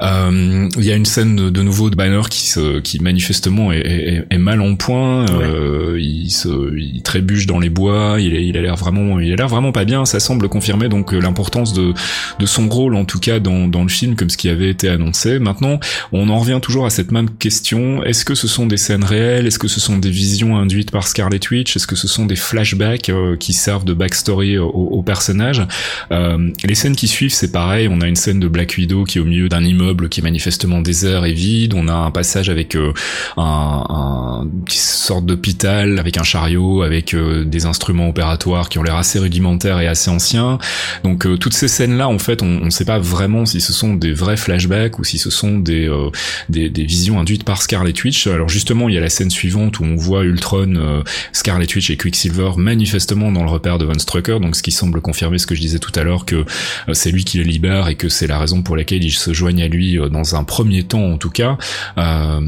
Euh, Il y a une scène de, de nouveau de Banner qui se, qui manifestement est, est, est mal en point. Euh, il se, il trébuche dans les bois. Il, est, il a l'air vraiment, il a l'air vraiment pas bien. Ça semble confirmer donc euh, l'importance de, de son rôle en tout cas dans, dans le film comme ce qui avait été annoncé. Maintenant, on en revient toujours à cette même question. Est-ce que ce sont des scènes réelles? Est-ce que ce sont des visions induites par Scarlet Witch? Est-ce que ce sont des flashbacks? Euh, qui servent de backstory au, au personnage euh, Les scènes qui suivent, c'est pareil. On a une scène de Black Widow qui est au milieu d'un immeuble qui est manifestement désert et vide. On a un passage avec euh, un, un petit sorte d'hôpital avec un chariot, avec des instruments opératoires qui ont l'air assez rudimentaires et assez anciens. Donc toutes ces scènes-là, en fait, on ne sait pas vraiment si ce sont des vrais flashbacks ou si ce sont des, euh, des, des visions induites par Scarlet Witch. Alors justement, il y a la scène suivante où on voit Ultron, euh, Scarlet Witch et Quicksilver manifestement dans le repère de Von Strucker, donc ce qui semble confirmer ce que je disais tout à l'heure que euh, c'est lui qui les libère et que c'est la raison pour laquelle ils se joignent à lui euh, dans un premier temps en tout cas. Euh,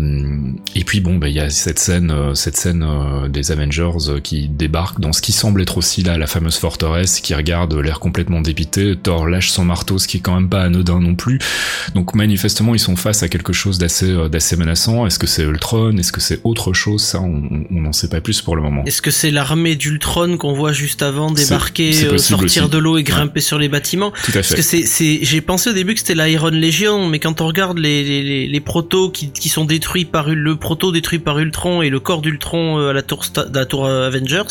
et puis bon, bah, il y a cette scène, cette scène des Avengers qui débarquent dans ce qui semble être aussi là la fameuse forteresse, qui regarde l'air complètement dépité. Thor lâche son marteau, ce qui est quand même pas anodin non plus. Donc manifestement, ils sont face à quelque chose d'assez d'assez menaçant. Est-ce que c'est Ultron? Est-ce que c'est autre chose? Ça, on n'en sait pas plus pour le moment. Est-ce que c'est l'armée d'Ultron? Qu'on voit juste avant débarquer, euh, possible sortir aussi. de l'eau et grimper sur les bâtiments Tout à Parce que c'est, c'est, j'ai pensé au début que c'était l'Iron Legion, mais quand on regarde les, les, les, les protos qui, qui sont détruits par le proto détruit par Ultron et le corps d'Ultron euh, à la tour, Sta- la tour euh, Avengers,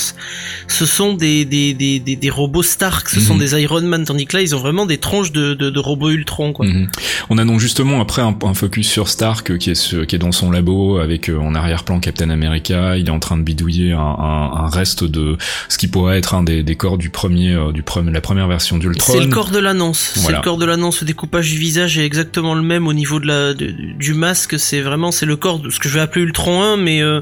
ce sont des, des, des, des, des robots Stark, ce sont Mhm. des Iron Man, tandis que là ils ont vraiment des tronches de, de, de robots Ultron, quoi. Mhm. On a donc justement après un, un focus sur Stark qui est ce- qui est dans son labo avec euh, en arrière-plan Captain America. Il est en train de bidouiller un, un- un reste de ce qui pourrait être un des, des corps du premier euh, du premier la première version d'Ultron. C'est le corps de l'annonce. C'est le corps de l'annonce. Le découpage du visage est exactement le même au niveau de la de- du masque. C'est vraiment c'est le corps de ce que je vais appeler Ultron 1, mais euh,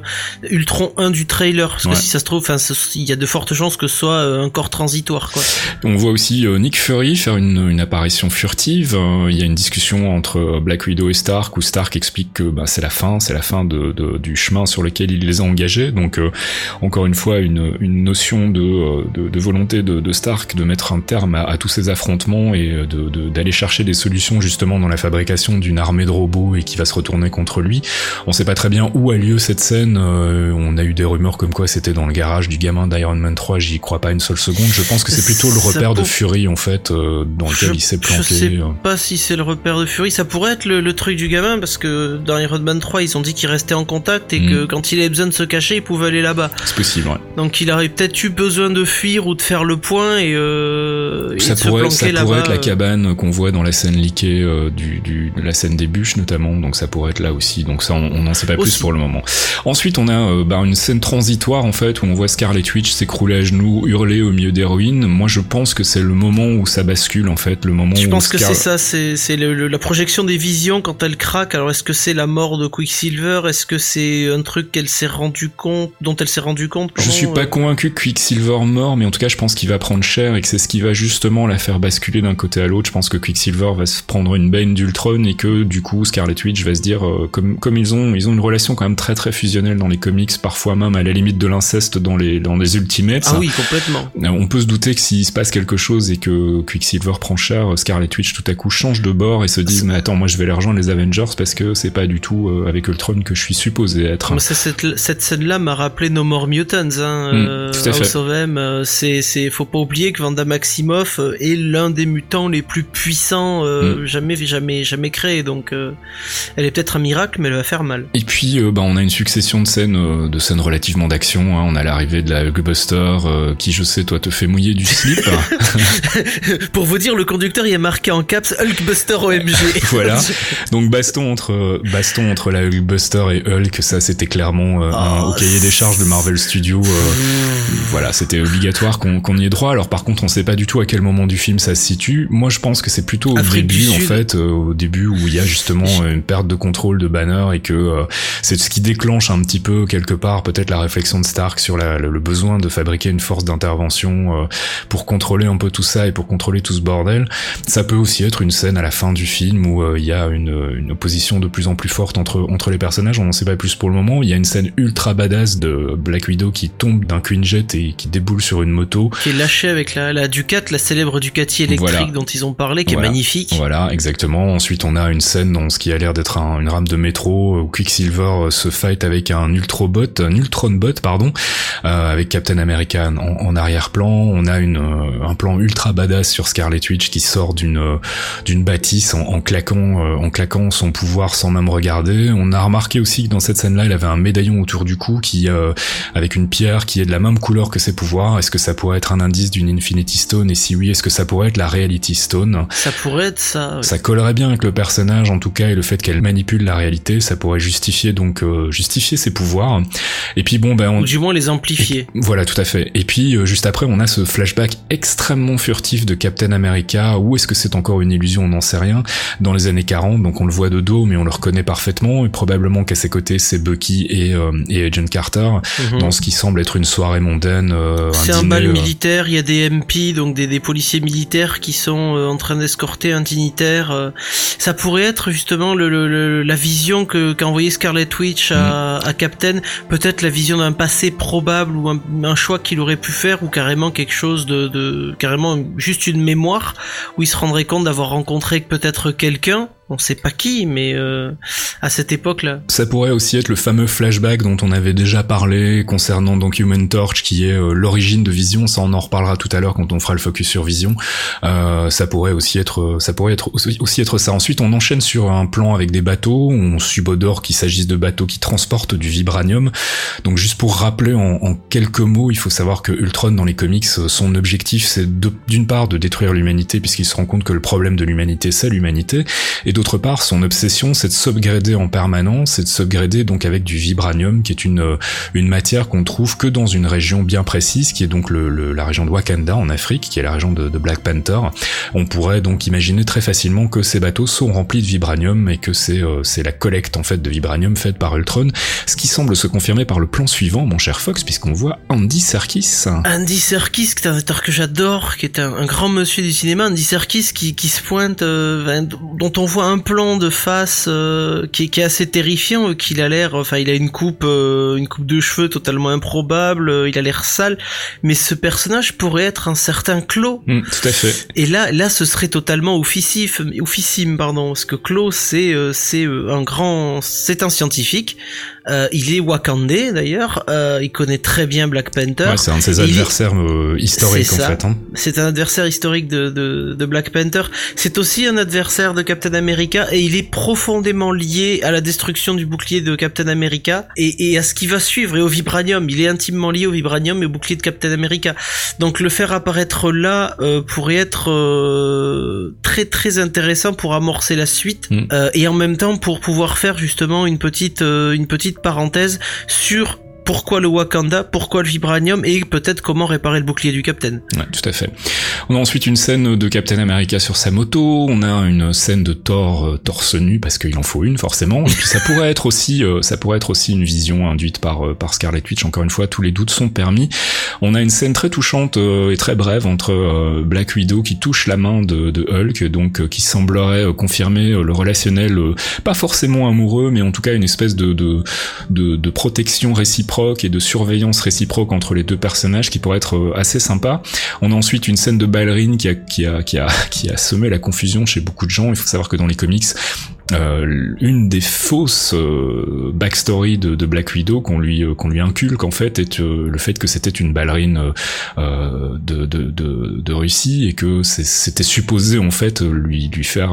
Ultron 1 du trailer. Parce Ouais. que si ça se trouve, enfin, il y a de fortes chances que ce soit euh, un corps transitoire, quoi. On voit aussi Nick Fury faire une, une apparition furtive. Il y a une discussion entre Black Widow et Stark où Stark explique que bah, c'est la fin, c'est la fin de, de- du chemin sur lequel il les a engagés. Donc euh, encore une fois une, une notion de, euh, de, de volonté de, de Stark de mettre un terme à, à tous ces affrontements et euh, d'aller chercher des solutions justement dans la fabrication d'une armée de robots et qui va se retourner contre lui. On sait pas très bien où a lieu cette scène. euh, on a eu des rumeurs comme quoi c'était dans le garage du gamin d'Iron Man 3. J'y crois pas une seule seconde. Je pense que c'est plutôt le repère de Fury en fait euh, dans lequel Je- il s'est Je planqué. sais pas si c'est le repère de Fury. Ça pourrait être le, le truc du gamin parce que dans Iron Man 3, ils ont dit qu'il restait en contact et Mm. que quand il avait besoin de se cacher, il pouvait aller là-bas. C'est possible. Ouais. Donc il aurait peut-être eu besoin de fuir ou de faire le point et, euh, et Ça se pourrait, planquer ça pourrait être la euh. cabane qu'on voit dans la scène leakée euh, du, du, de la scène des bûches notamment, donc ça pourrait être là aussi. Donc ça, on n'en sait pas plus pour le moment. Ensuite, on a euh, bah, une scène transitoire en fait où on voit Scarlet Witch s'écrouler à genoux, hurler au milieu des ruines. Moi, je pense que c'est le moment où ça bascule en fait, le moment Je où pense que Scar- c'est ça, c'est la projection des visions quand elle craque? Alors est-ce que c'est la mort de Quicksilver? Est-ce que c'est un truc qu'elle s'est rendu compte, dont elle s'est rendu compte? Je suis pas convaincu que Quicksilver mort, mais en tout cas, je pense qu'il va prendre cher et que c'est ce qui va justement la faire basculer d'un côté à l'autre. Je pense que Quicksilver va se prendre une bane d'Ultron et que du coup, Scarlet Witch va se dire, euh, comme comme ils ont ils ont une relation quand même très très fusionnelle dans les comics, parfois même à la limite de l'inceste dans les dans les Ultimates. Ah oui, complètement. Euh, On peut se douter que s'il se passe quelque chose et que Quicksilver prend cher, Scarlet Witch tout à coup change de bord et se dit mais attends moi je vais les rejoindre les Avengers parce que c'est pas du tout euh, avec Ultron que je suis supposé être. Cette, cette scène-là m'a rappelé No More Mutants, hein, Mm, euh, tout à House of M. euh, C'est, c'est, faut pas oublier que Vanda Maximoff euh, est l'un des mutants les plus puissants euh, Mm. jamais, jamais, jamais créés. Donc, euh, elle est peut-être un miracle, mais elle va faire mal. Et puis, euh, bah, on a une succession de scènes, de scènes relativement d'action. hein. On a l'arrivée de la Hulkbuster, qui, je sais, toi, te fait mouiller du slip. Pour vous dire, le conducteur il est marqué en caps Hulkbuster OMG. voilà. Donc baston entre baston entre la Hulkbuster et Hulk, ça c'était clairement un- Oh, au cahier des charges de Marvel Studios. Euh, voilà, c'était obligatoire qu'on y ait droit. Alors par contre, on sait pas du tout à quel moment du film ça se situe. Moi, je pense que c'est plutôt au début, en fait, euh, au début où il y a justement une perte de contrôle de Banner et que euh, c'est ce qui déclenche un petit peu quelque part peut-être la réflexion de Stark sur la, le, besoin de fabriquer une force d'intervention euh, pour contrôler un peu tout ça et pour contrôler tout ce bordel. Ça peut aussi être une scène à la fin du film où il y a une, une opposition de plus en plus forte entre entre les personnages. On n'en sait pas plus pour le moment. Il y a une scène ultra badass de Black Widow qui tombe d'un Quinjet et qui déboule sur une moto. Qui est lâchée avec la, la Ducat, la célèbre Ducati électrique dont ils ont parlé, qui est magnifique. Voilà, exactement. Ensuite, on a une scène dans ce qui a l'air d'être une rame de métro où Quicksilver euh, se fight avec un Ultrobot, un Ultronbot, pardon, euh, avec Captain America en, arrière-plan. On a une, euh, un plan ultra badass sur Scarlet Witch qui sort d'une d'une bâtisse en, en claquant en claquant son pouvoir sans même regarder. On a remarqué aussi que dans cette scène-là, il avait un médaillon autour du cou qui avec une pierre qui est de la même couleur que ses pouvoirs? Est-ce que ça pourrait être un indice d'une Infinity Stone? Et si oui, est-ce que ça pourrait être la Reality Stone? Ça pourrait être ça. Ça collerait bien avec le personnage en tout cas et le fait qu'elle manipule la réalité. Ça pourrait justifier donc euh, justifier ses pouvoirs. Et puis bon ben on... Ou du moins les amplifier. voilà tout à fait. Et puis euh, juste après on a ce flashback extrêmement furtif de Captain America. Où est-ce que c'est encore une illusion? On n'en sait rien. Dans les années 40 donc on le voit de dos mais on le reconnaît parfaitement et probablement qu'à ses côtés c'est Bucky et, euh, et Agent Carter mhm. dans ce qui semble être une soirée mondaine. c'est un, bal militaire. Il y a des MP donc des, des policiers militaires qui sont en train d'escorter un dignitaire. ça pourrait être justement le, la vision que qu'a envoyé Scarlet Witch à, mm. à Captain, peut-être la vision d'un passé probable ou un, choix qu'il aurait pu faire ou carrément quelque chose de, de carrément juste une mémoire où il se rendrait compte d'avoir rencontré peut-être quelqu'un on sait pas qui, mais euh, à cette époque-là. Ça pourrait aussi être le fameux flashback dont on avait déjà parlé concernant donc Human Torch, qui est euh, l'origine de Vision. Ça, on en reparlera tout à l'heure quand on fera le focus sur Vision. Euh, ça pourrait aussi être, ça pourrait aussi être ça. Ensuite, on enchaîne sur un plan avec des bateaux. On subodore qu'il s'agisse de bateaux qui transportent du vibranium. Donc, juste pour rappeler en, en, quelques mots, il faut savoir que Ultron dans les comics, son objectif, c'est d'une part de détruire l'humanité puisqu'il se rend compte que le problème de l'humanité, c'est l'humanité, et d'autre part, son obsession, c'est de s'upgrader en permanence, c'est de s'upgrader donc avec du vibranium, qui est une euh, une matière qu'on trouve que dans une région bien précise, qui est donc le, la région de Wakanda en Afrique, qui est la région de, Black Panther. On pourrait donc imaginer très facilement que ces bateaux sont remplis de vibranium et que c'est euh, la collecte en fait de vibranium faite par Ultron, ce qui semble se confirmer par le plan suivant, mon cher Fox, puisqu'on voit Andy Serkis. Andy Serkis, qui est un acteur que j'adore, qui est un, grand monsieur du cinéma, Andy Serkis qui, qui se pointe, euh, dont on voit un plan de face euh, qui, est assez terrifiant, qu'il a l'air, enfin il a une coupe, euh, une coupe de cheveux totalement improbable, euh, il a l'air sale, mais ce personnage pourrait être un certain Clo. Mm, tout à fait. Et là, là, ce serait totalement oufissif, oufissime, pardon, parce que Clo, c'est, c'est un grand, c'est un scientifique euh, il est Wakandé d'ailleurs. Euh, il connaît très bien Black Panther. Ouais, c'est un de ses adversaires euh, historiques en fait. Hein. C'est un adversaire historique de, de, de Black Panther. C'est aussi un adversaire de Captain America et il est profondément lié à la destruction du bouclier de Captain America et, et à ce qui va suivre et au vibranium. Il est intimement lié au vibranium et au bouclier de Captain America. Donc le faire apparaître là euh, pourrait être euh, très très intéressant pour amorcer la suite mm. et en même temps pour pouvoir faire justement une petite une petite parenthèse sur pourquoi le Wakanda, pourquoi le vibranium et peut-être comment réparer le bouclier du Captain. Ouais, tout à fait. On a ensuite une scène de Captain America sur sa moto, on a une scène de Thor euh, torse nu parce qu'il en faut une forcément. Et puis ça pourrait être aussi, euh, ça pourrait être aussi une vision induite par euh, Scarlet Witch. Encore une fois, tous les doutes sont permis. On a une scène très touchante et très brève entre Black Widow qui touche la main de, Hulk, donc qui semblerait confirmer le relationnel, pas forcément amoureux, mais en tout cas une espèce de protection réciproque et de surveillance réciproque entre les deux personnages qui pourrait être euh, assez sympa. On a ensuite une scène de ballerine qui a, qui a, qui a, qui a semé la confusion chez beaucoup de gens. Il faut savoir que dans les comics, euh, une des fausses euh, backstory de, de, Black Widow qu'on lui euh, qu'on lui inculque en fait est le fait que c'était une ballerine de, de, de, de, Russie et que c'était supposé en fait lui lui faire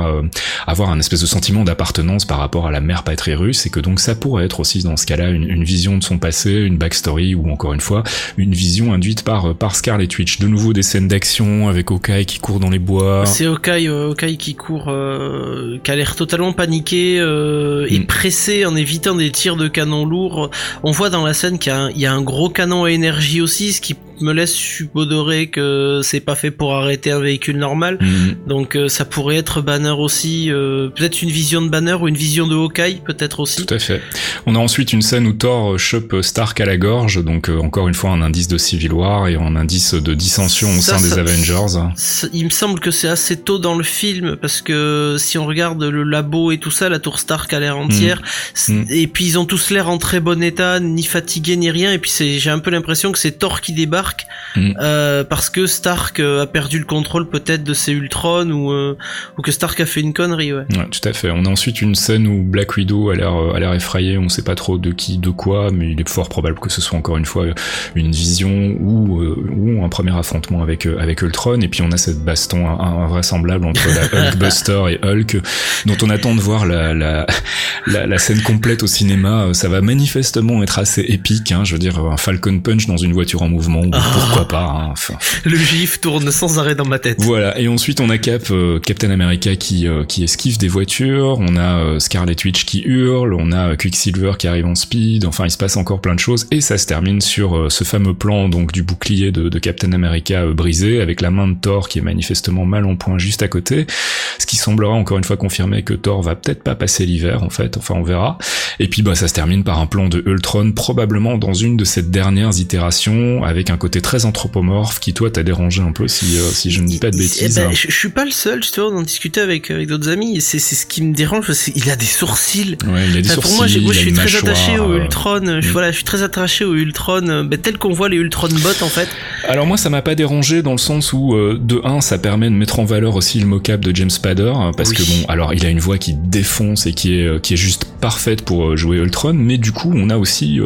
avoir un espèce de sentiment d'appartenance par rapport à la mère patrie russe et que donc ça pourrait être aussi dans ce cas-là une, une, vision de son passé, une backstory ou encore une fois une vision induite par par Scarlet Witch. De nouveau des scènes d'action avec Hawkeye qui court dans les bois. C'est Hawkeye, Hawkeye qui court, qui a l'air totalement pas paniqué euh, et mm. pressé en évitant des tirs de canon lourds. On voit dans la scène qu'il y, a un gros canon à énergie aussi, ce qui me laisse supposer que c'est pas fait pour arrêter un véhicule normal. Mhm. Donc euh, ça pourrait être Banner aussi, euh, peut-être une vision de Banner ou une vision de Hawkeye, peut-être aussi. Tout à fait. On a ensuite une scène où Thor chope Stark à la gorge, donc encore une fois un indice de Civil War et un indice de dissension au sein des Avengers. il me semble que c'est assez tôt dans le film parce que si on regarde le labo et tout ça, la tour Stark a l'air entière. Mhm. Et puis ils ont tous l'air en très bon état, ni fatigués ni rien. Et puis j'ai un peu l'impression que c'est Thor qui débarque mm. euh, parce que Stark euh, a perdu le contrôle peut-être de ses Ultron ou euh, ou que Stark a fait une connerie. Ouais. ouais. tout à fait. On a ensuite une scène où Black Widow a l'air a l'air effrayé. On sait pas trop de qui, de quoi, mais il est fort probable que ce soit encore une fois une vision ou ou un premier affrontement avec avec Ultron. Et puis on a cette baston invraisemblable entre la Hulkbuster et Hulk, dont on attend de voir la la, la, la scène complète au cinéma. Ça va manifestement être assez épique. Hein, je veux dire, un Falcon Punch dans une voiture en mouvement. Pourquoi pas. Hein, enfin. Le gif tourne sans arrêt dans ma tête. Voilà, et ensuite on a Cap, euh, Captain America qui euh, qui esquive des voitures, on a euh, Scarlet Witch qui hurle, on a Quicksilver qui arrive en speed, enfin il se passe encore plein de choses, et ça se termine sur ce fameux plan donc du bouclier de, de Captain America brisé, avec la main de Thor qui est manifestement mal en point juste à côté, ce qui semblera encore une fois confirmer que Thor va peut-être pas passer l'hiver en fait, enfin on verra. Et puis bah ça se termine par un plan de Ultron probablement dans une de ces dernières itérations avec un côté très anthropomorphe qui toi t'a dérangé un peu si, euh, si je ne dis pas de bêtises. Eh ben, je, suis pas le seul justement d'en discuter avec, avec d'autres amis c'est ce qui me dérange qu'il a des sourcils. Ouais, il a des sourcils. Pour moi, moi je suis très attaché au Ultron. Je, mm. voilà, je suis très attaché au Ultron ben, tel qu'on voit les Ultron bots en fait. Alors moi ça m'a pas dérangé dans le sens où euh, de 1 ça permet de mettre en valeur aussi le mocap de James Spader hein, parce que bon alors il a une voix qui défonce et qui est qui est juste parfaite pour jouer Ultron mais du coup on a aussi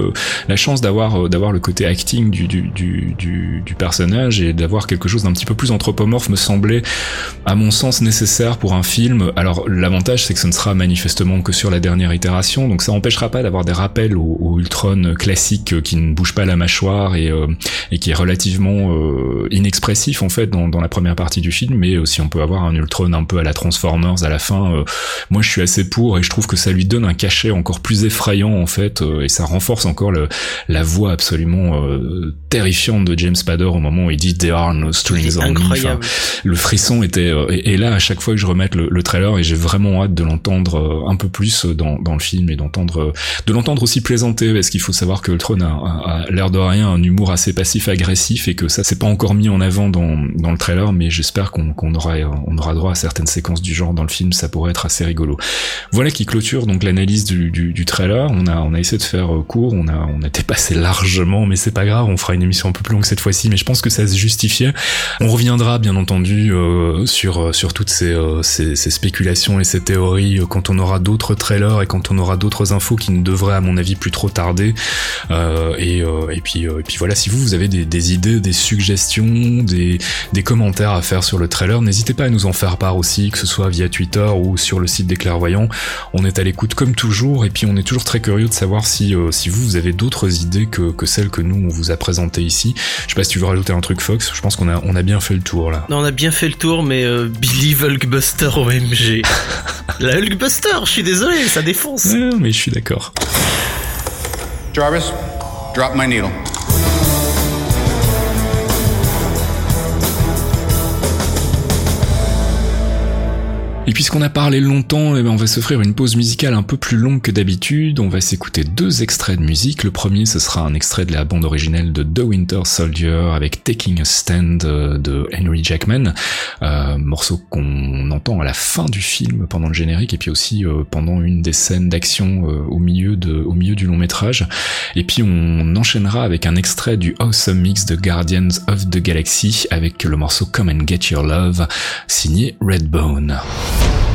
la chance d'avoir d'avoir le côté acting du, du, du, du, du personnage et d'avoir quelque chose d'un petit peu plus anthropomorphe me semblait à mon sens nécessaire pour un film. Alors l'avantage c'est que ce ne sera manifestement que sur la dernière itération, donc ça n'empêchera pas d'avoir des rappels au, Ultron classique qui ne bouge pas la mâchoire et, euh, et qui est relativement euh, inexpressif en fait dans, dans, la première partie du film, mais aussi on peut avoir un Ultron un peu à la Transformers à la fin. Euh, moi je suis assez pour et je trouve que ça lui donne un cachet encore plus effrayant en fait et ça renforce encore le, la voix absolument euh, de James Spader au moment où il dit There are no strings on me. le frisson était euh, et, là à chaque fois que je remette le, trailer et j'ai vraiment hâte de l'entendre euh, un peu plus dans, dans le film et d'entendre de l'entendre aussi plaisanter parce qu'il faut savoir que Ultron a, a, l'air de rien un humour assez passif agressif et que ça c'est pas encore mis en avant dans, dans le trailer mais j'espère qu'on qu'on aura on aura droit à certaines séquences du genre dans le film ça pourrait être assez rigolo. Voilà qui clôture donc l'analyse du, du, du, trailer. On a on a essayé de faire court on a on était passé largement mais c'est pas grave, on fera une émission un plus longue cette fois-ci, mais je pense que ça se justifiait. On reviendra bien entendu euh, sur euh, sur toutes ces, euh, ces, ces, spéculations et ces théories quand on aura d'autres trailers et quand on aura d'autres infos qui ne devraient à mon avis plus trop tarder. et, et puis et puis voilà, si vous vous avez des, des idées, des suggestions, des, des commentaires à faire sur le trailer, n'hésitez pas à nous en faire part aussi, que ce soit via Twitter ou sur le site des clairvoyants. On est à l'écoute comme toujours et puis on est toujours très curieux de savoir si si vous vous avez d'autres idées que, que celles que nous on vous a présentées ici. Je sais pas si tu veux rajouter un truc Fox, je pense qu'on a, on a bien fait le tour là. Non, on a bien fait le tour, mais euh, Billy Hulkbuster OMG. La Hulkbuster, je suis désolé, ça défonce. Non, mais je suis d'accord. Jarvis, drop my needle. Et puisqu'on a parlé longtemps, eh ben, on va s'offrir une pause musicale un peu plus longue que d'habitude. On va s'écouter deux extraits de musique. Le premier, ce sera un extrait de la bande originelle de The Winter Soldier avec Taking a Stand euh, de Henry Jackman, euh, morceau qu'on entend à la fin du film pendant le générique et puis aussi euh, pendant une des scènes d'action euh, au milieu de, au milieu du long métrage. Et puis on enchaînera avec un extrait du Awesome Mix de Guardians of the Galaxy avec le morceau Come and Get Your Love signé Redbone. Come and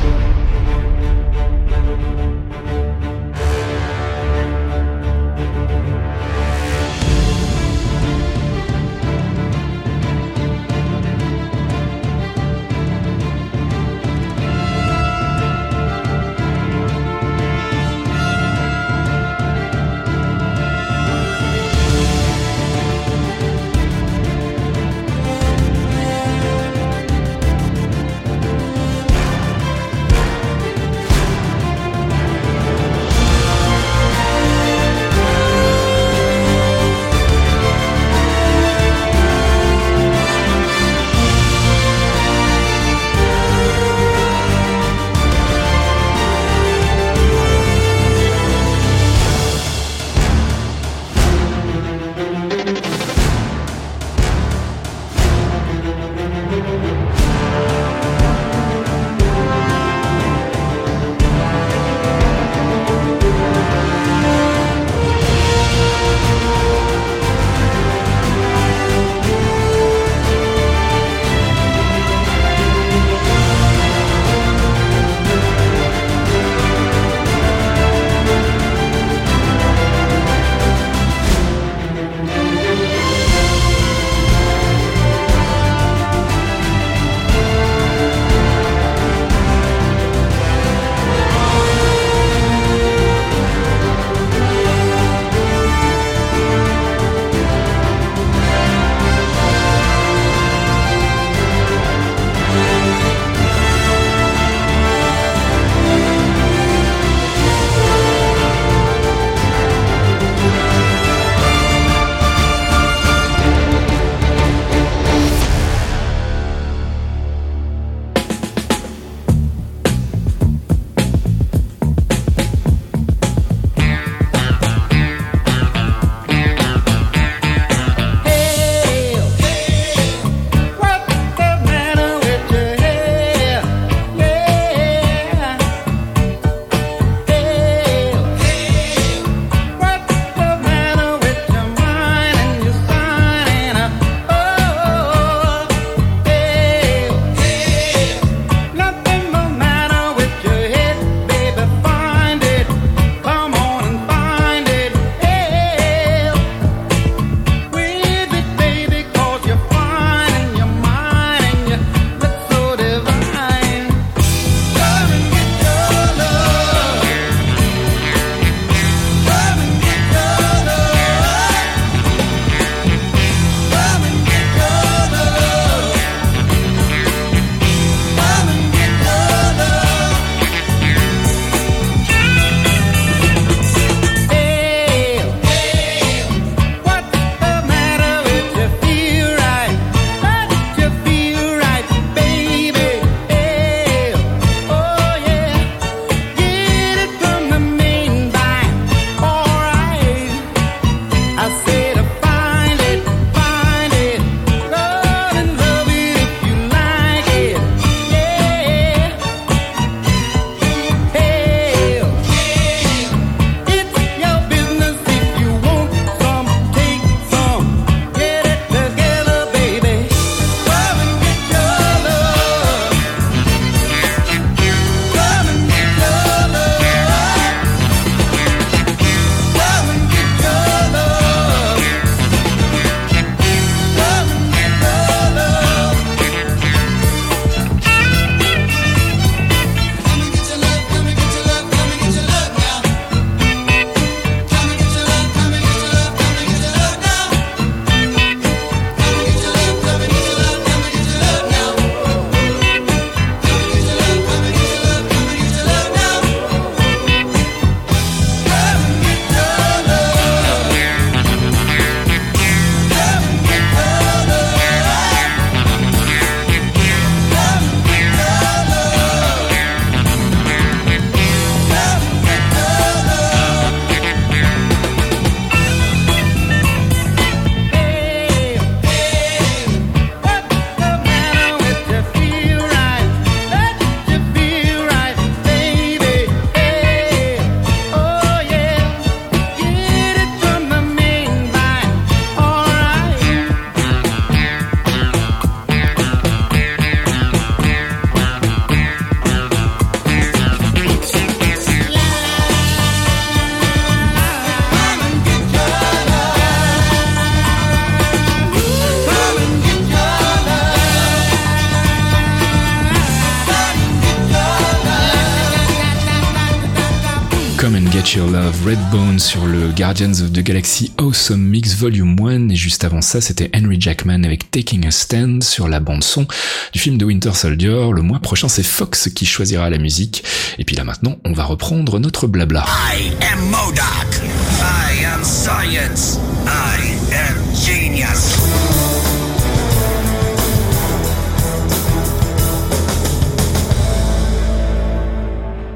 Get Your Love, Redbone sur le Guardians of the Galaxy Awesome Mix Volume 1 et juste avant ça c'était Henry Jackman avec Taking a Stand sur la bande son du film de Winter Soldier. Le mois prochain c'est Fox qui choisira la musique et puis là maintenant on va reprendre notre blabla. I am Modoc. I am science. I am genius.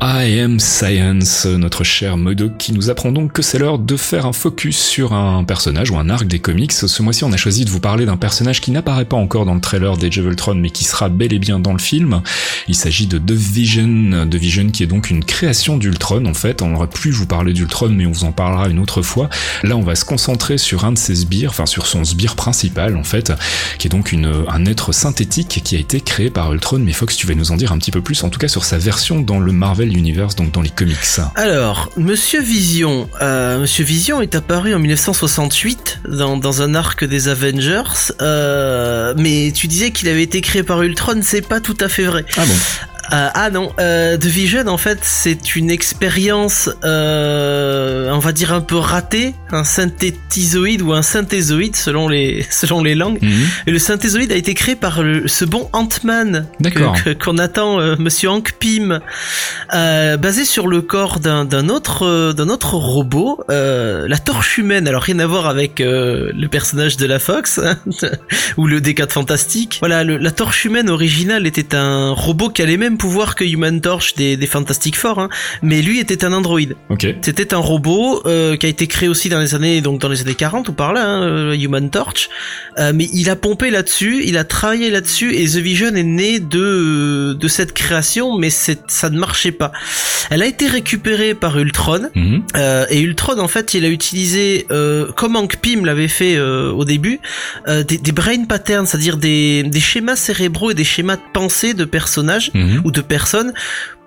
I Am Science, notre cher Modoc qui nous apprend donc que c'est l'heure de faire un focus sur un personnage ou un arc des comics. Ce mois-ci, on a choisi de vous parler d'un personnage qui n'apparaît pas encore dans le trailer des of Ultron, mais qui sera bel et bien dans le film. Il s'agit de The Vision, The Vision qui est donc une création d'Ultron en fait. On aurait pu vous parler d'Ultron, mais on vous en parlera une autre fois. Là, on va se concentrer sur un de ses sbires, enfin sur son sbire principal en fait, qui est donc une, un être synthétique qui a été créé par Ultron. Mais Fox, tu vas nous en dire un petit peu plus, en tout cas sur sa version dans le Marvel Universe, donc dans les comics. Alors, Monsieur Vision, euh, Monsieur Vision est apparu en 1968 dans, dans un arc des Avengers, euh, mais tu disais qu'il avait été créé par Ultron, c'est pas tout à fait vrai. Ah bon? Euh, ah non, euh, The Vision en fait c'est une expérience, euh, on va dire un peu ratée, un synthétisoïde ou un synthézoïde selon les selon les langues. Mhm. Et le synthézoïde a été créé par le- ce bon Ant-Man qu'on attend, euh, Monsieur Hank Pym, euh, basé sur le corps d'un d'un autre d'un autre robot, euh, la Torche humaine. Alors rien à voir avec euh, le personnage de la Fox hein, ou le D4 fantastique. Voilà, le- la Torche humaine originale était un robot qui a les mêmes pouvoirs que Human Torch des, des Fantastic Four, hein, mais lui était un androïde. Ok. C'était un robot euh, qui a été créé aussi dans les années donc dans les années 40 ou par là, hein, euh, Human Torch. Euh, mais il a pompé là-dessus, il a travaillé là-dessus et The Vision est né de de cette création, mais ça ne marchait pas. Elle a été récupérée par Ultron. Mhm. Euh, et Ultron, en fait, il a utilisé, euh, comme Hank Pym l'avait fait euh, au début, des, des brain patterns, c'est-à-dire des, des schémas cérébraux et des schémas de pensée de personnages Mhm. ou de personnes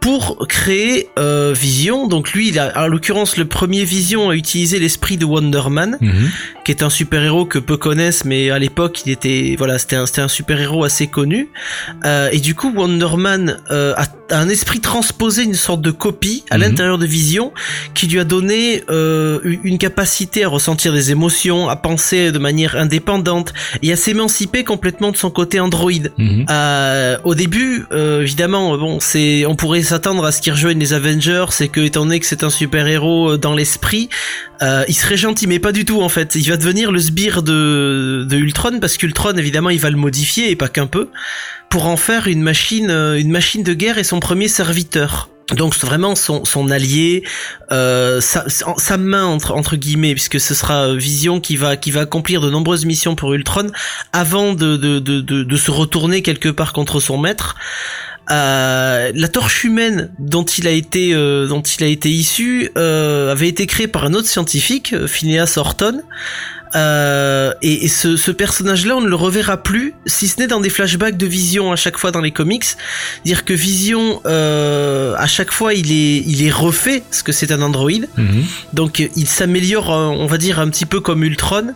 pour créer euh, Vision. Donc lui, il a, en l'occurrence, le premier Vision a utilisé l'esprit de Wonder Man, Mhm. qui est un super-héros que peu connaissent, mais à l'époque, il était, voilà, c'était un, un super-héros assez connu. Euh, et du coup, Wonder Man euh, a, a un esprit transposé, une sorte de copie à Mhm. l'intérieur de Vision, qui lui a donné euh, une capacité à ressentir des émotions, à penser de manière indépendante et à s'émanciper complètement de son côté androïde. Euh, au début, euh, évidemment, bon, c'est, on pourrait s'attendre à ce qu'il rejoigne les Avengers, c'est que étant donné que c'est un super héros dans l'esprit, euh, il serait gentil, mais pas du tout en fait. Il va devenir le sbire de, de Ultron parce qu'Ultron, évidemment, il va le modifier et pas qu'un peu pour en faire une machine, euh, une machine de guerre et son premier serviteur. Donc vraiment son, son allié, euh, sa, sa main entre, entre guillemets, puisque ce sera Vision qui va qui va accomplir de nombreuses missions pour Ultron avant de, de, de, de se retourner quelque part contre son maître. Euh, la torche humaine dont il a été euh, dont il a été issu euh, avait été créée par un autre scientifique, euh, Phineas Horton. Euh, et, et ce, ce personnage-là, on ne le reverra plus, si ce n'est dans des flashbacks de Vision à chaque fois dans les comics. Dire que Vision, euh, à chaque fois, il est, il est refait, parce que c'est un androïde. Mhm. Donc il s'améliore, on va dire, un petit peu comme Ultron.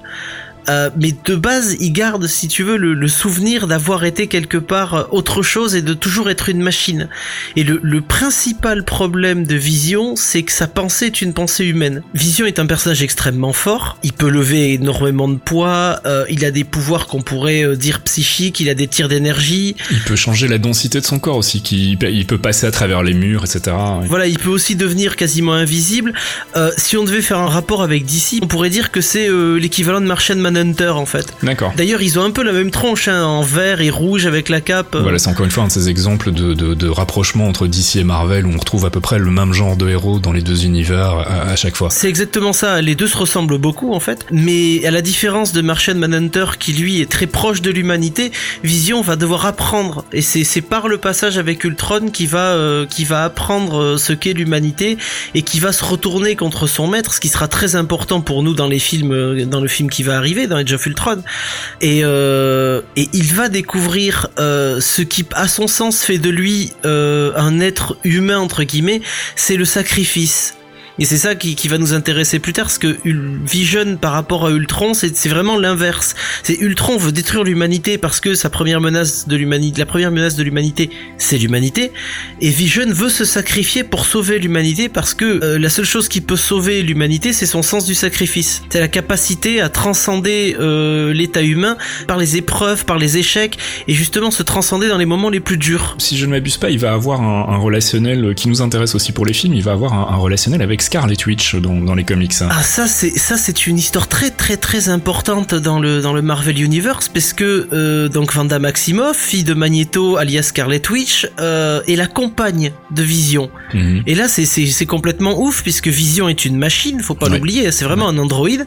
Euh, mais de base, il garde, si tu veux, le, le souvenir d'avoir été quelque part euh, autre chose et de toujours être une machine. Et le, le principal problème de Vision, c'est que sa pensée est une pensée humaine. Vision est un personnage extrêmement fort. Il peut lever énormément de poids. euh, il a des pouvoirs qu'on pourrait euh, dire psychiques. Il a des tirs d'énergie. Il peut changer la densité de son corps aussi, qui, il peut passer à travers les murs, etc. oui. Voilà, il peut aussi devenir quasiment invisible. Euh, si on devait faire un rapport avec DC, on pourrait dire que c'est euh, l'équivalent de Martian Manhunter en fait. D'accord. D'ailleurs, ils ont un peu la même tronche, hein, en vert et rouge avec la cape. Voilà, c'est encore une fois un de ces exemples de, de, de rapprochement entre DC et Marvel où on retrouve à peu près le même genre de héros dans les deux univers à, à chaque fois. C'est exactement ça. Les deux se ressemblent beaucoup en fait, mais à la différence de Martian Manhunter qui lui est très proche de l'humanité, Vision va devoir apprendre et c'est c'est par le passage avec Ultron qui va euh, qui va apprendre euh, ce qu'est l'humanité et qui va se retourner contre son maître, ce qui sera très important pour nous dans les films euh, dans le film qui va arriver dans Age of Ultron. Et euh, il va découvrir euh, ce qui à son sens fait de lui euh, un être humain entre guillemets, c'est le sacrifice Et c'est ça qui, qui va nous intéresser plus tard, parce que Vision par rapport à Ultron, c'est vraiment l'inverse. C'est Ultron veut détruire l'humanité parce que sa première menace de l'humanité, la première menace de l'humanité, c'est l'humanité. Et Vision veut se sacrifier pour sauver l'humanité parce que euh, la seule chose qui peut sauver l'humanité, c'est son sens du sacrifice. C'est la capacité à transcender euh, l'état humain par les épreuves, par les échecs, et justement se transcender dans les moments les plus durs. Si je ne m'abuse pas, il va avoir un, relationnel qui nous intéresse aussi pour les films. Il va avoir un, un relationnel avec Scarlet Witch dans, dans les comics. Ah ça c'est ça c'est une histoire très très très importante dans le dans le Marvel Universe parce que euh, donc Vanda Maximoff, fille de Magneto alias Scarlet Witch, euh, est la compagne de Vision. Mhm. Et là c'est c'est complètement ouf puisque Vision est une machine, faut pas l'oublier, c'est vraiment un androïde.